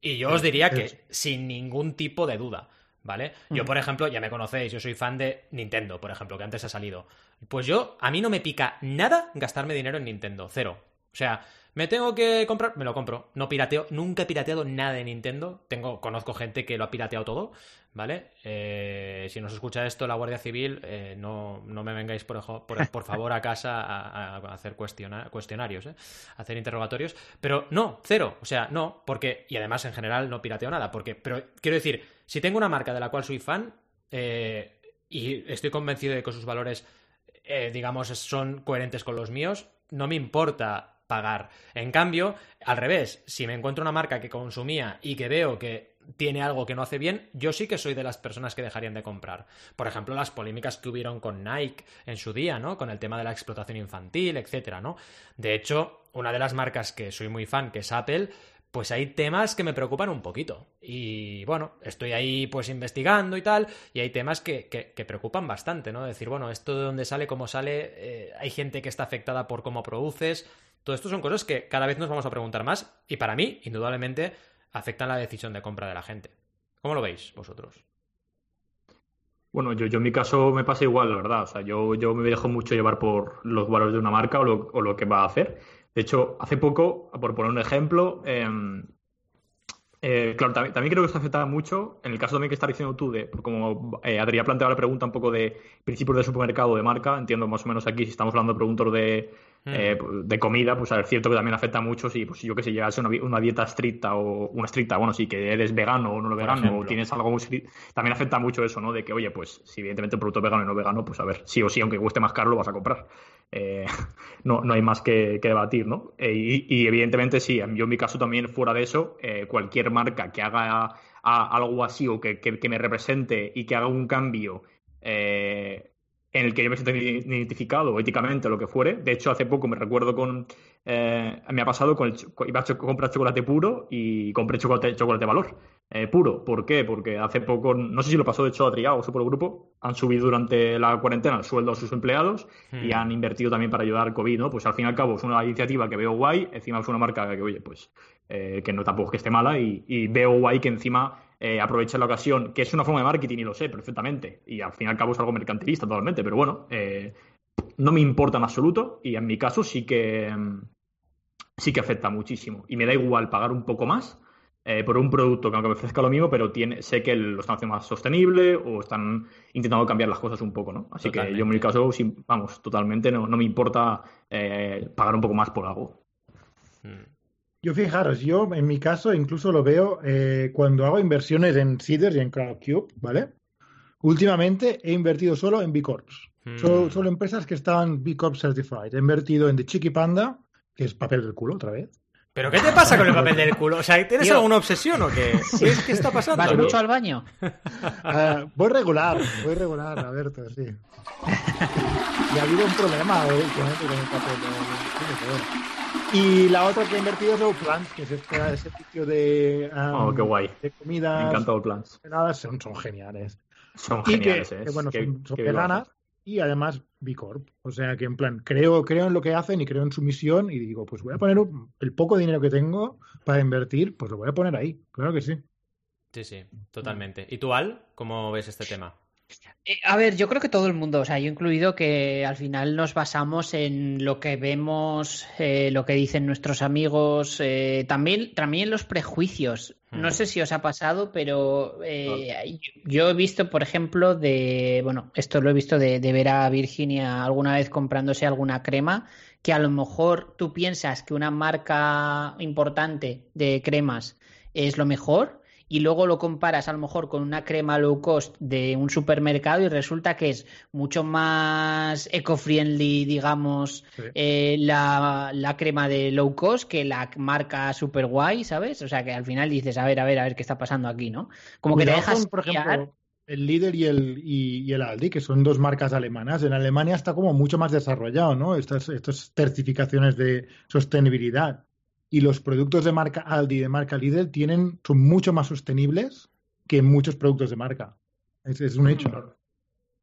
Y yo os diría que sin ningún tipo de duda, ¿vale? Yo, por ejemplo, ya me conocéis, yo soy fan de Nintendo, por ejemplo, que antes ha salido. Pues yo, a mí no me pica nada gastarme dinero en Nintendo, cero. O sea, me tengo que comprar, me lo compro. No pirateo, nunca he pirateado nada de Nintendo. Tengo, conozco gente que lo ha pirateado todo, ¿vale? Eh, si nos escucha esto la Guardia Civil, eh, no, no, me vengáis por, por, favor a casa a, hacer cuestionarios, ¿eh? A hacer interrogatorios. Pero no, cero. O sea, no, porque, y además en general no pirateo nada, porque, pero quiero decir, si tengo una marca de la cual soy fan eh, y estoy convencido de que sus valores, digamos, son coherentes con los míos, no me importa pagar. En cambio, al revés, si me encuentro una marca que consumía y que veo que tiene algo que no hace bien, yo sí que soy de las personas que dejarían de comprar. Por ejemplo, las polémicas que hubieron con Nike en su día, ¿no? Con el tema de la explotación infantil, etcétera, ¿no? De hecho, una de las marcas que soy muy fan, que es Apple, pues hay temas que me preocupan un poquito. Y bueno, estoy ahí pues investigando y tal, y hay temas que, que, preocupan bastante, ¿no? Decir, bueno, esto de dónde sale, cómo sale, eh, hay gente que está afectada por cómo produces, todo esto son cosas que cada vez nos vamos a preguntar más y para mí, indudablemente, afectan la decisión de compra de la gente. ¿Cómo lo veis vosotros? Bueno, yo, en mi caso me pasa igual, la verdad. O sea, yo, me dejo mucho llevar por los valores de una marca o lo, que va a hacer. De hecho, hace poco, por poner un ejemplo, em, eh, claro, también, creo que esto afecta mucho en el caso también que estás diciendo tú, de como eh, Adrián planteaba la pregunta un poco de principios de supermercado de marca, entiendo más o menos aquí si estamos hablando de productos de, mm. eh, de comida, pues es cierto que también afecta mucho si, pues, yo que sé, llegas a una, dieta estricta o una estricta, bueno, sí, que eres vegano o no lo vegano o tienes algo muy también afecta mucho eso, ¿no? De que, oye, pues si evidentemente el producto es vegano y no vegano, pues a ver, sí o sí, aunque cueste más caro, lo vas a comprar. Eh, no, no, hay más que, debatir, ¿no? Eh, y, evidentemente sí, yo en mi caso también fuera de eso, eh, cualquier marca que haga algo así o que, me represente y que haga un cambio en el que yo me sienta identificado éticamente o lo que fuere. De hecho, hace poco me recuerdo con... me ha pasado con el... Iba a comprar chocolate puro y compré chocolate, chocolate valor. Eh, puro. ¿Por qué? Porque hace poco, no sé si lo pasó de hecho a Triado o su grupo, han subido durante la cuarentena el sueldo a sus empleados y hmm. han invertido también para ayudar al COVID, ¿no? Pues al fin y al cabo es una iniciativa que veo guay, encima es una marca que, oye, pues eh, que no tampoco que esté mala y, veo guay que encima eh, aprovecha la ocasión, que es una forma de marketing y lo sé perfectamente, y al fin y al cabo es algo mercantilista totalmente, pero bueno, no me importa en absoluto y en mi caso sí que, sí que afecta muchísimo y me da igual pagar un poco más eh, por un producto que aunque me ofrezca lo mismo, pero tiene, sé que lo están haciendo más sostenible o están intentando cambiar las cosas un poco, ¿no? Así que yo en mi caso, vamos, totalmente no, me importa eh, pagar un poco más por algo. Hmm. Yo fijaros, yo en mi caso incluso lo veo eh, cuando hago inversiones en Seeders y en CrowdCube, ¿vale? Últimamente he invertido solo en B Corps. Hmm. Solo, empresas que estaban B Corp Certified. He invertido en The Chiqui Panda, que es papel del culo otra vez ¿Pero qué te pasa con el papel del culo? O sea, ¿tienes alguna obsesión o qué? ¿Qué, está pasando? ¿Vas mucho al baño? Uh, voy regular, voy regular, Alberto, sí. y ha habido un problema hoy con, el papel del Y la otra que he invertido es Outplants, que es este, ese sitio de, um, oh, qué guay. de comidas. Me encanta Outplants. Son, son geniales. Son geniales, que, ¿eh? que, bueno, son, son veganas y además B Corp. O sea que en plan, creo, creo en lo que hacen y creo en su misión y digo, pues voy a poner el poco dinero que tengo para invertir, pues lo voy a poner ahí. Claro que sí. Sí, sí, totalmente. ¿Y tú, Al, cómo ves este tema? Eh, a ver, yo creo que todo el mundo, o sea, yo incluido que al final nos basamos en lo que vemos, eh, lo que dicen nuestros amigos, eh, también, también los prejuicios. No sé si os ha pasado, pero yo he visto, por ejemplo, de, bueno, esto lo he visto de, de ver a Virginia alguna vez comprándose alguna crema, que a lo mejor tú piensas que una marca importante de cremas es lo mejor y luego lo comparas a lo mejor con una crema low cost de un supermercado y resulta que es mucho más eco-friendly, digamos, eh, la, la, crema de low cost que la marca super guay, ¿sabes? O sea que al final dices, a ver, a ver, a ver qué está pasando aquí, ¿no? Como que te dejas... por ejemplo, el líder y el, y, el Aldi, que son dos marcas alemanas. En Alemania está como mucho más desarrollado, ¿no? Estas, estas certificaciones de sostenibilidad y los productos de marca Aldi y de marca Lidl tienen, son mucho más sostenibles que muchos productos de marca. Es, es un hecho.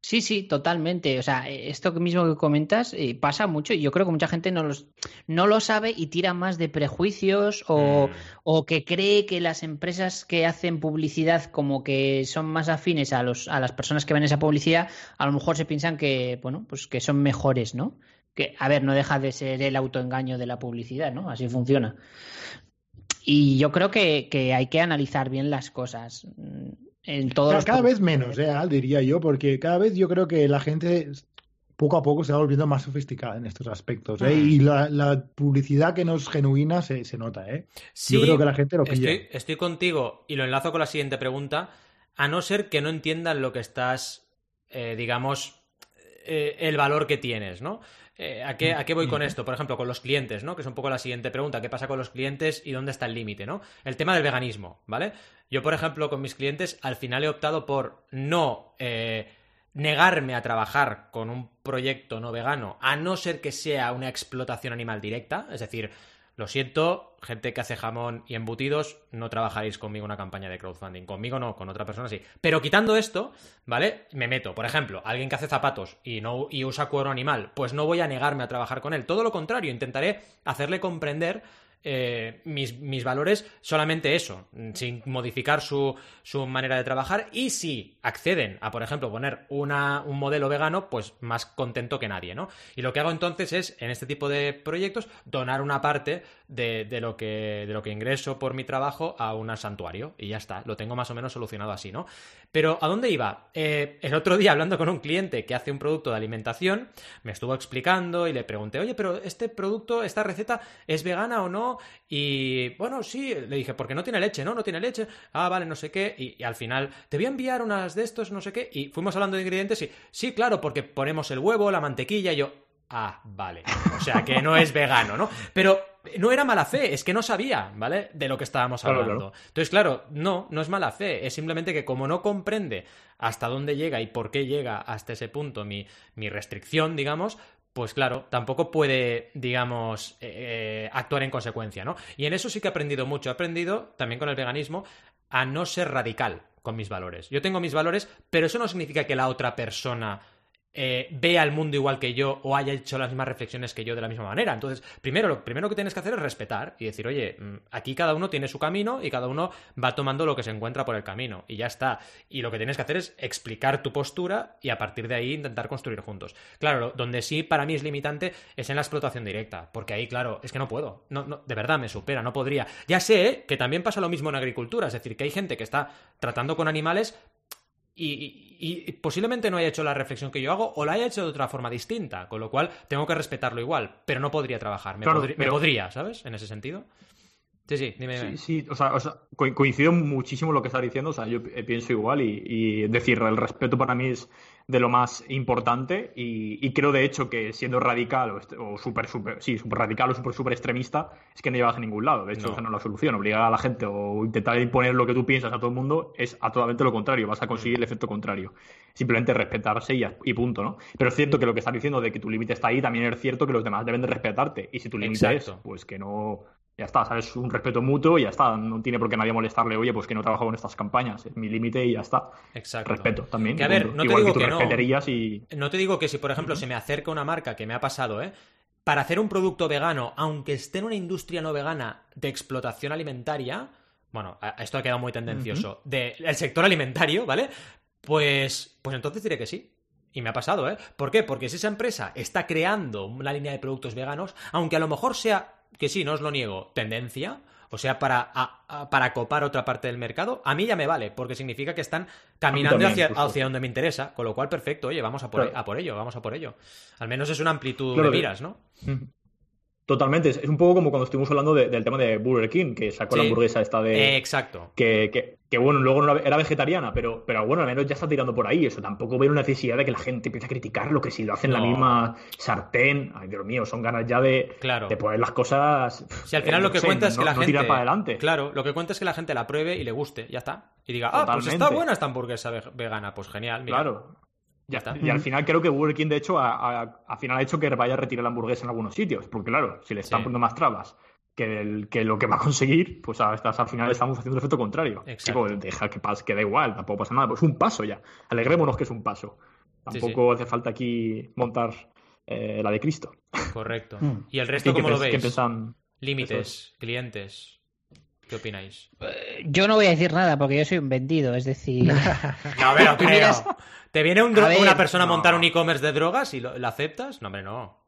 Sí, sí, totalmente. O sea, esto mismo que comentas eh, pasa mucho y yo creo que mucha gente no, los, no lo sabe y tira más de prejuicios o, mm. o, que cree que las empresas que hacen publicidad como que son más afines a, los, a las personas que ven esa publicidad, a lo mejor se piensan que, bueno, pues que son mejores, ¿no? Que, a ver, no deja de ser el autoengaño de la publicidad, ¿no? Así funciona. Y yo creo que, hay que analizar bien las cosas. Mm, en todos cada vez menos, eh, diría yo, porque cada vez yo creo que la gente poco a poco se va volviendo más sofisticada en estos aspectos. ¿eh? Y la, publicidad que no es genuina se, se nota. ¿eh? yo creo que la gente lo pilla. Estoy, estoy contigo y lo enlazo con la siguiente pregunta. A no ser que no entiendan lo que estás, eh, digamos, eh, el valor que tienes, ¿no? Eh, ¿a, qué, ¿A qué voy con esto? Por ejemplo, con los clientes, ¿no? Que es un poco la siguiente pregunta. ¿Qué pasa con los clientes y dónde está el límite, ¿no? El tema del veganismo, ¿vale? Yo, por ejemplo, con mis clientes, al final he optado por no eh, negarme a trabajar con un proyecto no vegano, a no ser que sea una explotación animal directa, es decir, lo siento, gente que hace jamón y embutidos, no trabajaréis conmigo una campaña de crowdfunding. Conmigo no, con otra persona sí. Pero quitando esto, ¿vale? Me meto. Por ejemplo, alguien que hace zapatos y, no, y usa cuero animal, pues no voy a negarme a trabajar con él. Todo lo contrario, intentaré hacerle comprender eh, mis, mis, valores solamente eso, sin modificar su, su, manera de trabajar. Y si acceden a, por ejemplo, poner una, un modelo vegano, pues más contento que nadie, ¿no? Y lo que hago entonces es, en este tipo de proyectos, donar una parte de, de, lo, que, de lo que ingreso por mi trabajo a un santuario. Y ya está, lo tengo más o menos solucionado así, ¿no? Pero, ¿a dónde iba? Eh, el otro día, hablando con un cliente que hace un producto de alimentación, me estuvo explicando y le pregunté, oye, pero este producto, esta receta, ¿es vegana o no? Y bueno, sí, le dije, porque no tiene leche, ¿no? No tiene leche. Ah, vale, no sé qué. Y, al final, te voy a enviar unas de estos, no sé qué. Y fuimos hablando de ingredientes y, sí, claro, porque ponemos el huevo, la mantequilla y yo, ah, vale. O sea, que no es vegano, ¿no? Pero no era mala fe, es que no sabía, ¿vale? De lo que estábamos hablando. Entonces, claro, no, no es mala fe, es simplemente que como no comprende hasta dónde llega y por qué llega hasta ese punto mi, mi restricción, digamos, pues claro, tampoco puede, digamos, eh, actuar en consecuencia, ¿no? Y en eso sí que he aprendido mucho. He aprendido también con el veganismo a no ser radical con mis valores. Yo tengo mis valores, pero eso no significa que la otra persona eh, vea el mundo igual que yo o haya hecho las mismas reflexiones que yo de la misma manera. Entonces, primero, lo primero que tienes que hacer es respetar y decir, oye, mm, aquí cada uno tiene su camino y cada uno va tomando lo que se encuentra por el camino y ya está. Y lo que tienes que hacer es explicar tu postura y a partir de ahí intentar construir juntos. Claro, donde sí para mí es limitante es en la explotación directa, porque ahí, claro, es que no puedo. No, no, de verdad me supera, no podría. Ya sé que también pasa lo mismo en agricultura, es decir, que hay gente que está tratando con animales y, posiblemente no haya hecho la reflexión que yo hago o la haya hecho de otra forma distinta, con lo cual tengo que respetarlo igual, pero no podría trabajar. Me, podría, ¿sabes? En ese sentido. Sí, sí, dime. Sí, o sea, coincido muchísimo lo que estás diciendo, o sea, yo pienso igual y, decir, el respeto para mí es de lo más importante y, creo de hecho que siendo radical o, súper, super, sí, super radical o súper, súper extremista es que no llevas a ningún lado. De hecho, esa no es la solución. Obligar a la gente o intentar imponer lo que tú piensas a todo el mundo es a totalmente lo contrario. Vas a conseguir el efecto contrario. Simplemente respetarse y, punto, ¿no? Pero es cierto que lo que estás diciendo de que tu límite está ahí, también es cierto que los demás deben de respetarte. Y si tu límite es, pues que no, ya está, ¿sabes? Un respeto mutuo y ya está. No tiene por qué nadie molestarle, oye, pues que no trabajo en estas campañas. Es mi límite y ya está. Exacto. Respeto también. Que a ver, no te digo que, no. No te digo que si, por ejemplo, se me acerca una marca que me ha pasado, ¿eh? Para hacer un producto vegano, aunque esté en una industria no vegana de explotación alimentaria, bueno, esto ha quedado muy tendencioso, del sector alimentario, ¿vale? Pues, pues entonces diré que sí. Y me ha pasado, ¿eh? ¿Por qué? Porque si esa empresa está creando una línea de productos veganos, aunque a lo mejor sea que sí, no os lo niego, tendencia, o sea, para, para copar otra parte del mercado, a mí ya me vale, porque significa que están caminando hacia, hacia, donde me interesa, con lo cual perfecto, oye, vamos a por, a por ello, vamos a por ello. Al menos es una amplitud de miras, ¿no? Totalmente, es un poco como cuando estuvimos hablando del tema de Burger King, que sacó la hamburguesa esta de... exacto. Que, que, bueno, luego no era vegetariana, pero, pero bueno, al menos ya está tirando por ahí. Eso tampoco veo necesidad de que la gente empiece a criticarlo, que si lo hacen en la misma sartén, ay Dios mío, son ganas ya de, claro. de poner las cosas... Si al final lo que cuenta es que la gente... para adelante. Claro, lo que cuenta es que la gente la pruebe y le guste, ya está. Y diga, ah, pues está buena esta hamburguesa vegana, pues genial. Mira. Claro, ya está. Y al final creo que Burger King, de hecho, al final ha hecho que vaya a retirar la hamburguesa en algunos sitios. Porque claro, si le están poniendo más trabas que, que, lo que va a conseguir, pues al final estamos haciendo el efecto contrario. Chico, deja que pase, que da igual, tampoco pasa nada. Pues un paso ya. Alegrémonos que es un paso. Tampoco hace falta aquí montar eh, la de Cristo. Correcto. Hmm. ¿Y el resto cómo lo veis? Límites, clientes. ¿Qué opináis? Eh, yo no voy a decir nada porque yo soy un vendido, es decir. no, pero creo. ¿Te viene una persona a montar un e-commerce de drogas y lo, aceptas? No, hombre, no.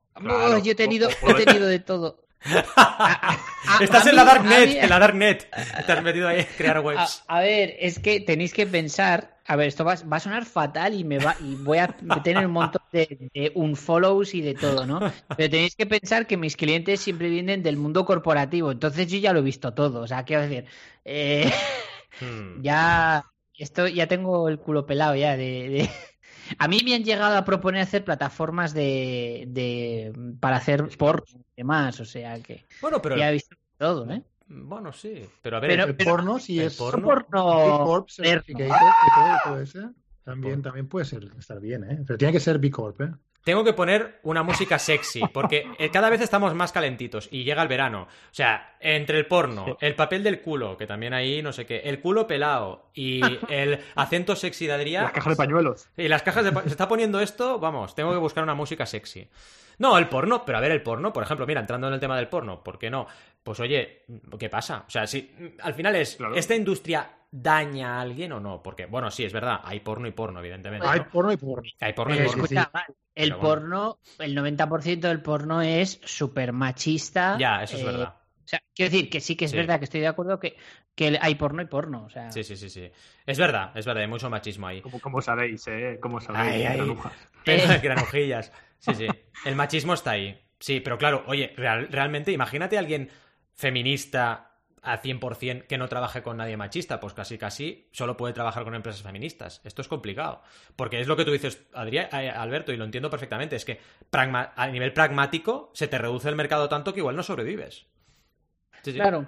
yo he tenido, he tenido de todo. Estás en la Darknet, en la Darknet. Te has metido ahí a crear webs. A, ver, es que tenéis que pensar. A ver, esto va, a sonar fatal y me va y voy a tener un montón de, de unfollows y de todo, ¿no? Pero tenéis que pensar que mis clientes siempre vienen del mundo corporativo, entonces yo ya lo he visto todo. O sea, quiero decir, eh, hmm. ya esto ya tengo el culo pelado ya de, A mí me han llegado a proponer hacer plataformas de, de para hacer porno y demás, o sea que bueno, pero ya he visto todo, ¿eh? Bueno, sí, pero a ver, el porno sí es porno, porno también, también puede ser estar bien, ¿eh? Pero tiene que ser B Corp, ¿eh? Tengo que poner una música sexy, porque eh, cada vez estamos más calentitos y llega el verano. O sea, entre el porno, el papel del culo, que también ahí no sé qué, el culo pelado y el acento sexy de Adrián. Las cajas de pañuelos. Y las cajas de Se está poniendo esto, vamos, tengo que buscar una música sexy. No, el porno, pero a ver, el porno, por ejemplo, mira, entrando en el tema del porno, ¿por qué no? Pues oye, ¿qué pasa? O sea, si al final es, ¿esta industria daña a alguien o no? Porque, bueno, sí, es verdad, hay porno y porno, evidentemente. Hay porno y porno. Hay porno y porno. El porno, el 90% del porno es súper machista. Ya, eso es eh, verdad. O sea, quiero decir que sí que es verdad que estoy de acuerdo que, que hay porno y porno. O sea... Sí, sí, sí, sí. Es verdad, es verdad, hay mucho machismo ahí. Como, sabéis, ¿eh? Como sabéis, ay, ay. granujillas. Sí, sí. El machismo está ahí. Sí, pero claro, oye, realmente imagínate a alguien feminista a 100% que no trabaje con nadie machista, pues casi casi solo puede trabajar con empresas feministas. Esto es complicado, porque es lo que tú dices, Adrián, eh, Alberto, y lo entiendo perfectamente, es que a nivel pragmático se te reduce el mercado tanto que igual no sobrevives. Claro.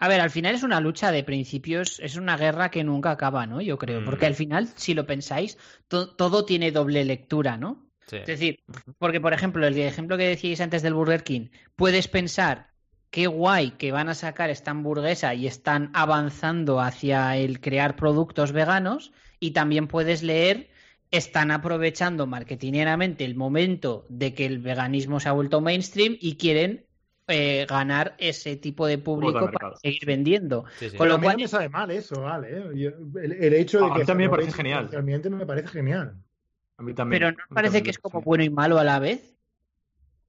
A ver, al final es una lucha de principios, es una guerra que nunca acaba, ¿no? Yo creo, porque mm. al final, si lo pensáis, todo tiene doble lectura, ¿no? Es decir, porque por ejemplo, el ejemplo que decíais antes del Burger King, puedes pensar qué guay que van a sacar esta hamburguesa y están avanzando hacia el crear productos veganos y también puedes leer están aprovechando marketingeramente el momento de que el veganismo se ha vuelto mainstream y quieren eh, ganar ese tipo de público para seguir vendiendo. Con lo cual... me sabe mal eso, vale. ¿eh? El, hecho de que... A mí también me parece genial. Realmente me parece genial. A mí también. Pero ¿no parece que es como bueno y malo a la vez?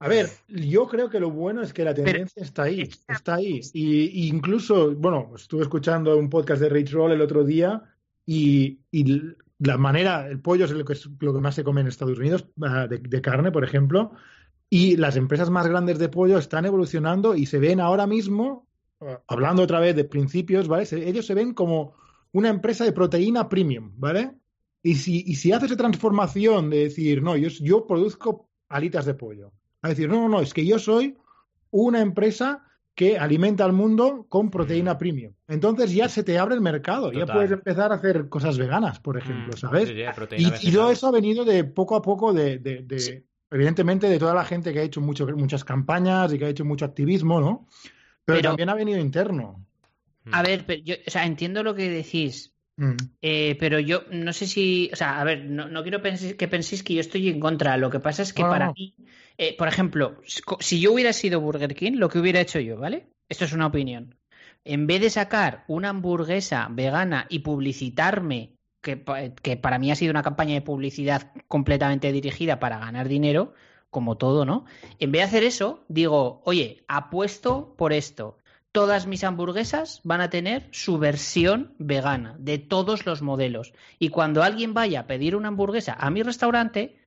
A ver, yo creo que lo bueno es que la tendencia está ahí, está ahí. Y, incluso, bueno, estuve escuchando un podcast de Rich Roll el otro día y, la manera, el pollo es lo que, es lo que más se come en Estados Unidos, ah, de, carne, por ejemplo, y las empresas más grandes de pollo están evolucionando y se ven ahora mismo, ah, hablando otra vez de principios, ¿vale? ellos se ven como una empresa de proteína premium, ¿vale? Y si, y si hace esa transformación de decir, no, yo, yo produzco alitas de pollo, a decir, no, no, no, es que yo soy una empresa que alimenta al mundo con proteína premium. Entonces ya se te abre el mercado, ya puedes empezar a hacer cosas veganas, por ejemplo, mm, ¿sabes? y, todo eso ha venido de poco a poco de, evidentemente, de toda la gente que ha hecho mucho, muchas campañas y que ha hecho mucho activismo, ¿no? Pero, también ha venido interno. A ver, yo, o sea, entiendo lo que decís, mm. eh, pero yo no sé si, o sea, a ver, no, quiero que penséis que yo estoy en contra. Lo que pasa es que para mí eh, por ejemplo, si yo hubiera sido Burger King, lo que hubiera hecho yo, ¿vale? Esto es una opinión. En vez de sacar una hamburguesa vegana y publicitarme, que, que para mí ha sido una campaña de publicidad completamente dirigida para ganar dinero, como todo, ¿no? En vez de hacer eso, digo, oye, apuesto por esto. Todas mis hamburguesas van a tener su versión vegana de todos los modelos. Y cuando alguien vaya a pedir una hamburguesa a mi restaurante,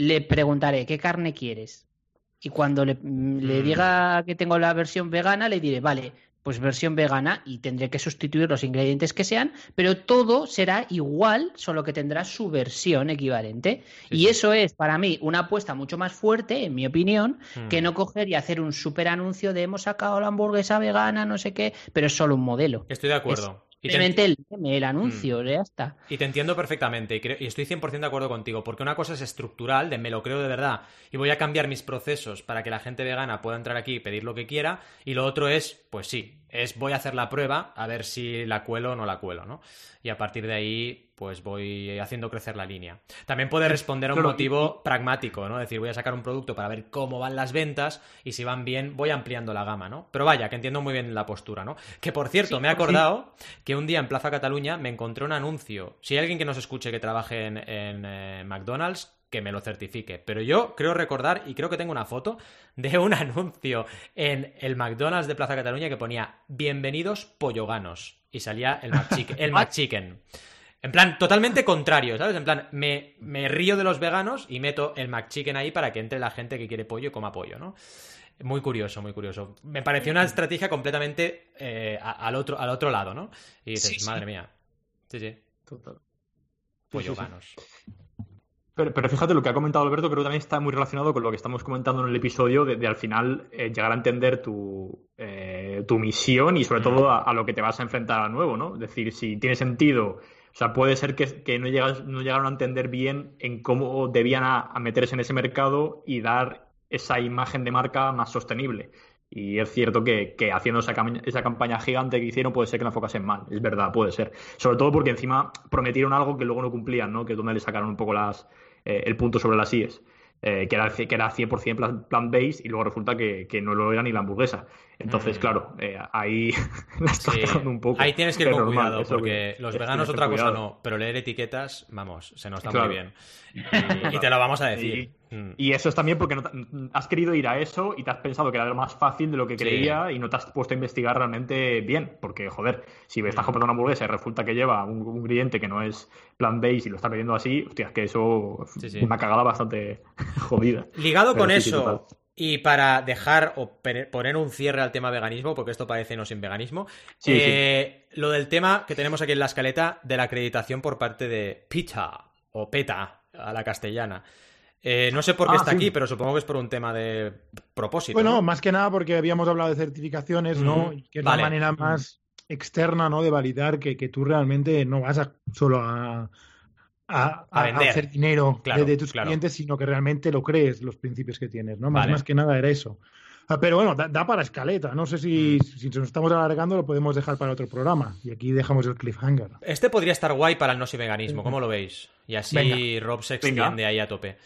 le preguntaré, ¿qué carne quieres? Y cuando le, le, mm. diga que tengo la versión vegana, le diré, vale, pues versión vegana y tendré que sustituir los ingredientes que sean, pero todo será igual, solo que tendrá su versión equivalente. y eso es para mí una apuesta mucho más fuerte, en mi opinión, que mm. no coger y hacer un super anuncio de hemos sacado la hamburguesa vegana, no sé qué, pero es solo un modelo. Estoy de acuerdo. Simplemente el, el anuncio, mm. ya está. Y te entiendo perfectamente y, y, estoy 100% de acuerdo contigo, porque una cosa es estructural, de me lo creo de verdad y voy a cambiar mis procesos para que la gente vegana pueda entrar aquí y pedir lo que quiera, y lo otro es, pues sí, es voy a hacer la prueba a ver si la cuelo o no la cuelo, ¿no? Y a partir de ahí, pues voy haciendo crecer la línea. También puede responder a un motivo pragmático, ¿no? Es decir, voy a sacar un producto para ver cómo van las ventas y si van bien, voy ampliando la gama, ¿no? Pero vaya, que entiendo muy bien la postura, ¿no? Que por cierto, me he acordado que un día en Plaza Cataluña me encontré un anuncio. Si hay alguien que nos escuche que trabaje en, eh, McDonald's, que me lo certifique. Pero yo creo recordar, y creo que tengo una foto, de un anuncio en el McDonald's de Plaza Cataluña que ponía Bienvenidos polloganos. Y salía el McChicken. el McChicken. En plan, totalmente contrario, ¿sabes? En plan, me, río de los veganos y meto el McChicken ahí para que entre la gente que quiere pollo y coma pollo, ¿no? Muy curioso, muy curioso. Me pareció una estrategia completamente eh, al, otro, al otro lado, ¿no? Y dices, madre mía. Sí, sí. Total. Polloganos. Pero, fíjate, lo que ha comentado Alberto creo que también está muy relacionado con lo que estamos comentando en el episodio de, al final eh, llegar a entender tu, eh, tu misión y sobre todo a, lo que te vas a enfrentar a nuevo, ¿no? Es decir, si tiene sentido, o sea, puede ser que, no, llegas, no llegaron a entender bien en cómo debían a, meterse en ese mercado y dar esa imagen de marca más sostenible. Y es cierto que, haciendo esa, esa, campaña gigante que hicieron puede ser que la enfocasen mal. Es verdad, puede ser. Sobre todo porque encima prometieron algo que luego no cumplían, ¿no? Que es donde le sacaron un poco las, eh, el punto sobre las IES. Eh, que, era, que era 100% plant-based y luego resulta que, no lo era ni la hamburguesa. Entonces, mm. claro, eh, ahí la estás un poco. Ahí tienes que ir con cuidado, porque los veganos otra cosa no, pero leer etiquetas, vamos, se nos está muy bien. Y, te lo vamos a decir. Mm. Y, eso es también porque no has querido ir a eso y te has pensado que era lo más fácil de lo que creía y no te has puesto a investigar realmente bien. Porque, joder, si estás mm. comprando una hamburguesa y resulta que lleva un, ingrediente que no es plant-based y lo está pidiendo así, hostia, es que eso es una cagada bastante jodida. Ligado con eso. Y para dejar o poner un cierre al tema veganismo, porque esto parece no sin veganismo, eh, lo del tema que tenemos aquí en la escaleta de la acreditación por parte de PETA o PETA a la castellana. Eh, no sé por qué ah, está aquí, pero supongo que es por un tema de propósito. Bueno, más que nada porque habíamos hablado de certificaciones, ¿no? Que es la manera más externa, ¿no? De validar que, tú realmente no vas a, solo a, a, hacer dinero de, tus clientes, sino que realmente lo crees, los principios que tienes, ¿no? Más, más que nada era eso. Ah, pero bueno, da, para escaleta. No sé si, mm. si nos estamos alargando, lo podemos dejar para otro programa. Y aquí dejamos el cliffhanger. Este podría estar guay para el no veganismo, ¿cómo lo veis? Y así Rob se extiende ahí a tope.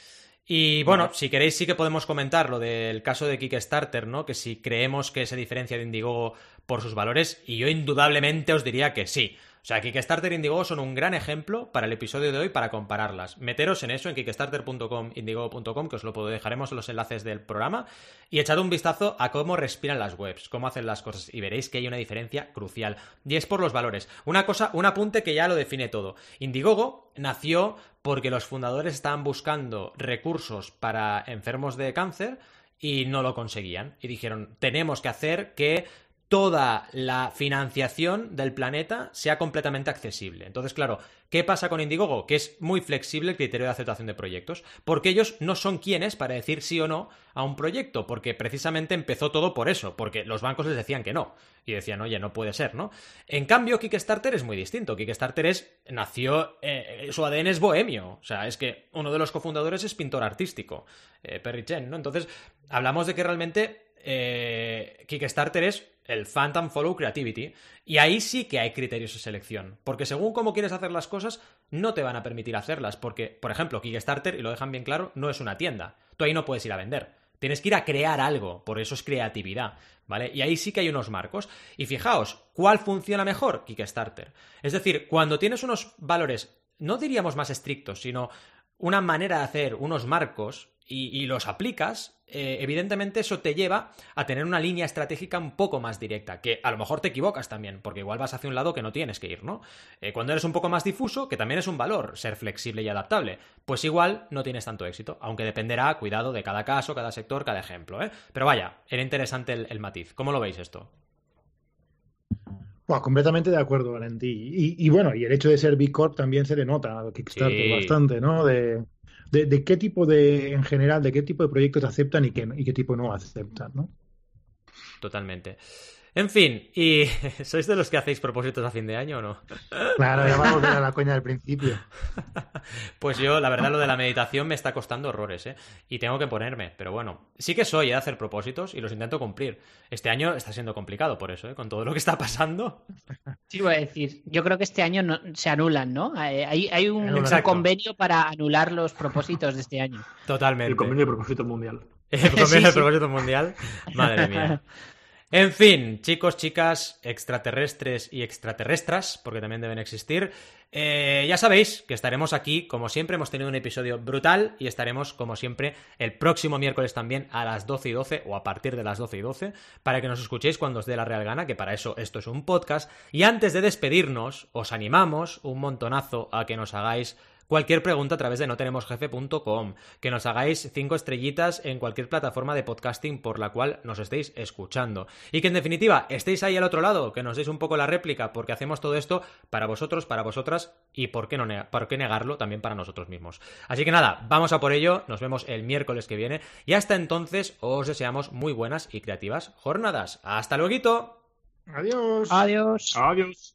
Y bueno, si queréis sí que podemos comentar lo del caso de Kickstarter, ¿no? Que si creemos que se diferencia de Indiegogo por sus valores, y yo indudablemente os diría que sí. O sea, Kickstarter e Indiegogo son un gran ejemplo para el episodio de hoy para compararlas. Meteros en eso, en kickstarter.com, indiegogo.com, que os lo dejaremos en los enlaces del programa, y echad un vistazo a cómo respiran las webs, cómo hacen las cosas, y veréis que hay una diferencia crucial. Y es por los valores. Una cosa, un apunte que ya lo define todo. Indiegogo nació porque los fundadores estaban buscando recursos para enfermos de cáncer y no lo conseguían. Y dijeron, tenemos que hacer que toda la financiación del planeta sea completamente accesible. Entonces, claro, ¿qué pasa con Indiegogo? Que es muy flexible el criterio de aceptación de proyectos, porque ellos no son quienes para decir sí o no a un proyecto, porque precisamente empezó todo por eso, porque los bancos les decían que no, y decían, oye, no puede ser, ¿no? En cambio, Kickstarter es muy distinto. Kickstarter es, nació, eh, su ADN es bohemio, o sea, es que uno de los cofundadores es pintor artístico, eh, Perry Chen, ¿no? Entonces, hablamos de que realmente eh, Kickstarter es el Phantom Follow Creativity, y ahí sí que hay criterios de selección, porque según cómo quieres hacer las cosas, no te van a permitir hacerlas, porque, por ejemplo, Kickstarter, y lo dejan bien claro, no es una tienda, tú ahí no puedes ir a vender, tienes que ir a crear algo, por eso es creatividad, ¿vale? Y ahí sí que hay unos marcos, y fijaos, ¿cuál funciona mejor? Kickstarter. Es decir, cuando tienes unos valores, no diríamos más estrictos, sino una manera de hacer unos marcos y, los aplicas, eh, evidentemente eso te lleva a tener una línea estratégica un poco más directa, que a lo mejor te equivocas también, porque igual vas hacia un lado que no tienes que ir, ¿no? Eh, cuando eres un poco más difuso, que también es un valor, ser flexible y adaptable, pues igual no tienes tanto éxito, aunque dependerá, cuidado, de cada caso, cada sector, cada ejemplo, ¿eh? Pero vaya, era interesante el, matiz. ¿Cómo lo veis esto? completamente de acuerdo, Valentí. Y, bueno, y el hecho de ser B Corp también se le nota a Kickstarter bastante, ¿no? De, de, qué tipo de, en general, de qué tipo de proyectos aceptan y qué, y qué tipo no aceptan, ¿no? Totalmente. En fin, ¿y sois de los que hacéis propósitos a fin de año o no? Claro, ya vamos a volver a la coña del principio. Pues yo, la verdad, lo de la meditación me está costando horrores, ¿eh? Y tengo que ponerme, pero bueno, sí que soy de hacer propósitos y los intento cumplir. Este año está siendo complicado por eso, ¿eh? Con todo lo que está pasando. Sí, voy a decir, yo creo que este año no, se anulan, ¿no? Hay, un, convenio para anular los propósitos de este año. Totalmente. El convenio de propósito mundial. El convenio de propósito mundial. Madre mía. En fin, chicos, chicas, extraterrestres y extraterrestras, porque también deben existir, eh, ya sabéis que estaremos aquí, como siempre, hemos tenido un episodio brutal y estaremos, como siempre, el próximo miércoles también a las 12 y 12 o a partir de las 12 y 12 para que nos escuchéis cuando os dé la real gana, que para eso esto es un podcast. Y antes de despedirnos, os animamos un montonazo a que nos hagáis cualquier pregunta a través de notenemosjefe.com, que nos hagáis cinco estrellitas en cualquier plataforma de podcasting por la cual nos estéis escuchando. Y que en definitiva estéis ahí al otro lado, que nos deis un poco la réplica, porque hacemos todo esto para vosotros, para vosotras y por qué, no por qué negarlo también para nosotros mismos. Así que nada, vamos a por ello, nos vemos el miércoles que viene y hasta entonces os deseamos muy buenas y creativas jornadas. ¡Hasta luego! Adiós. Adiós. Adiós.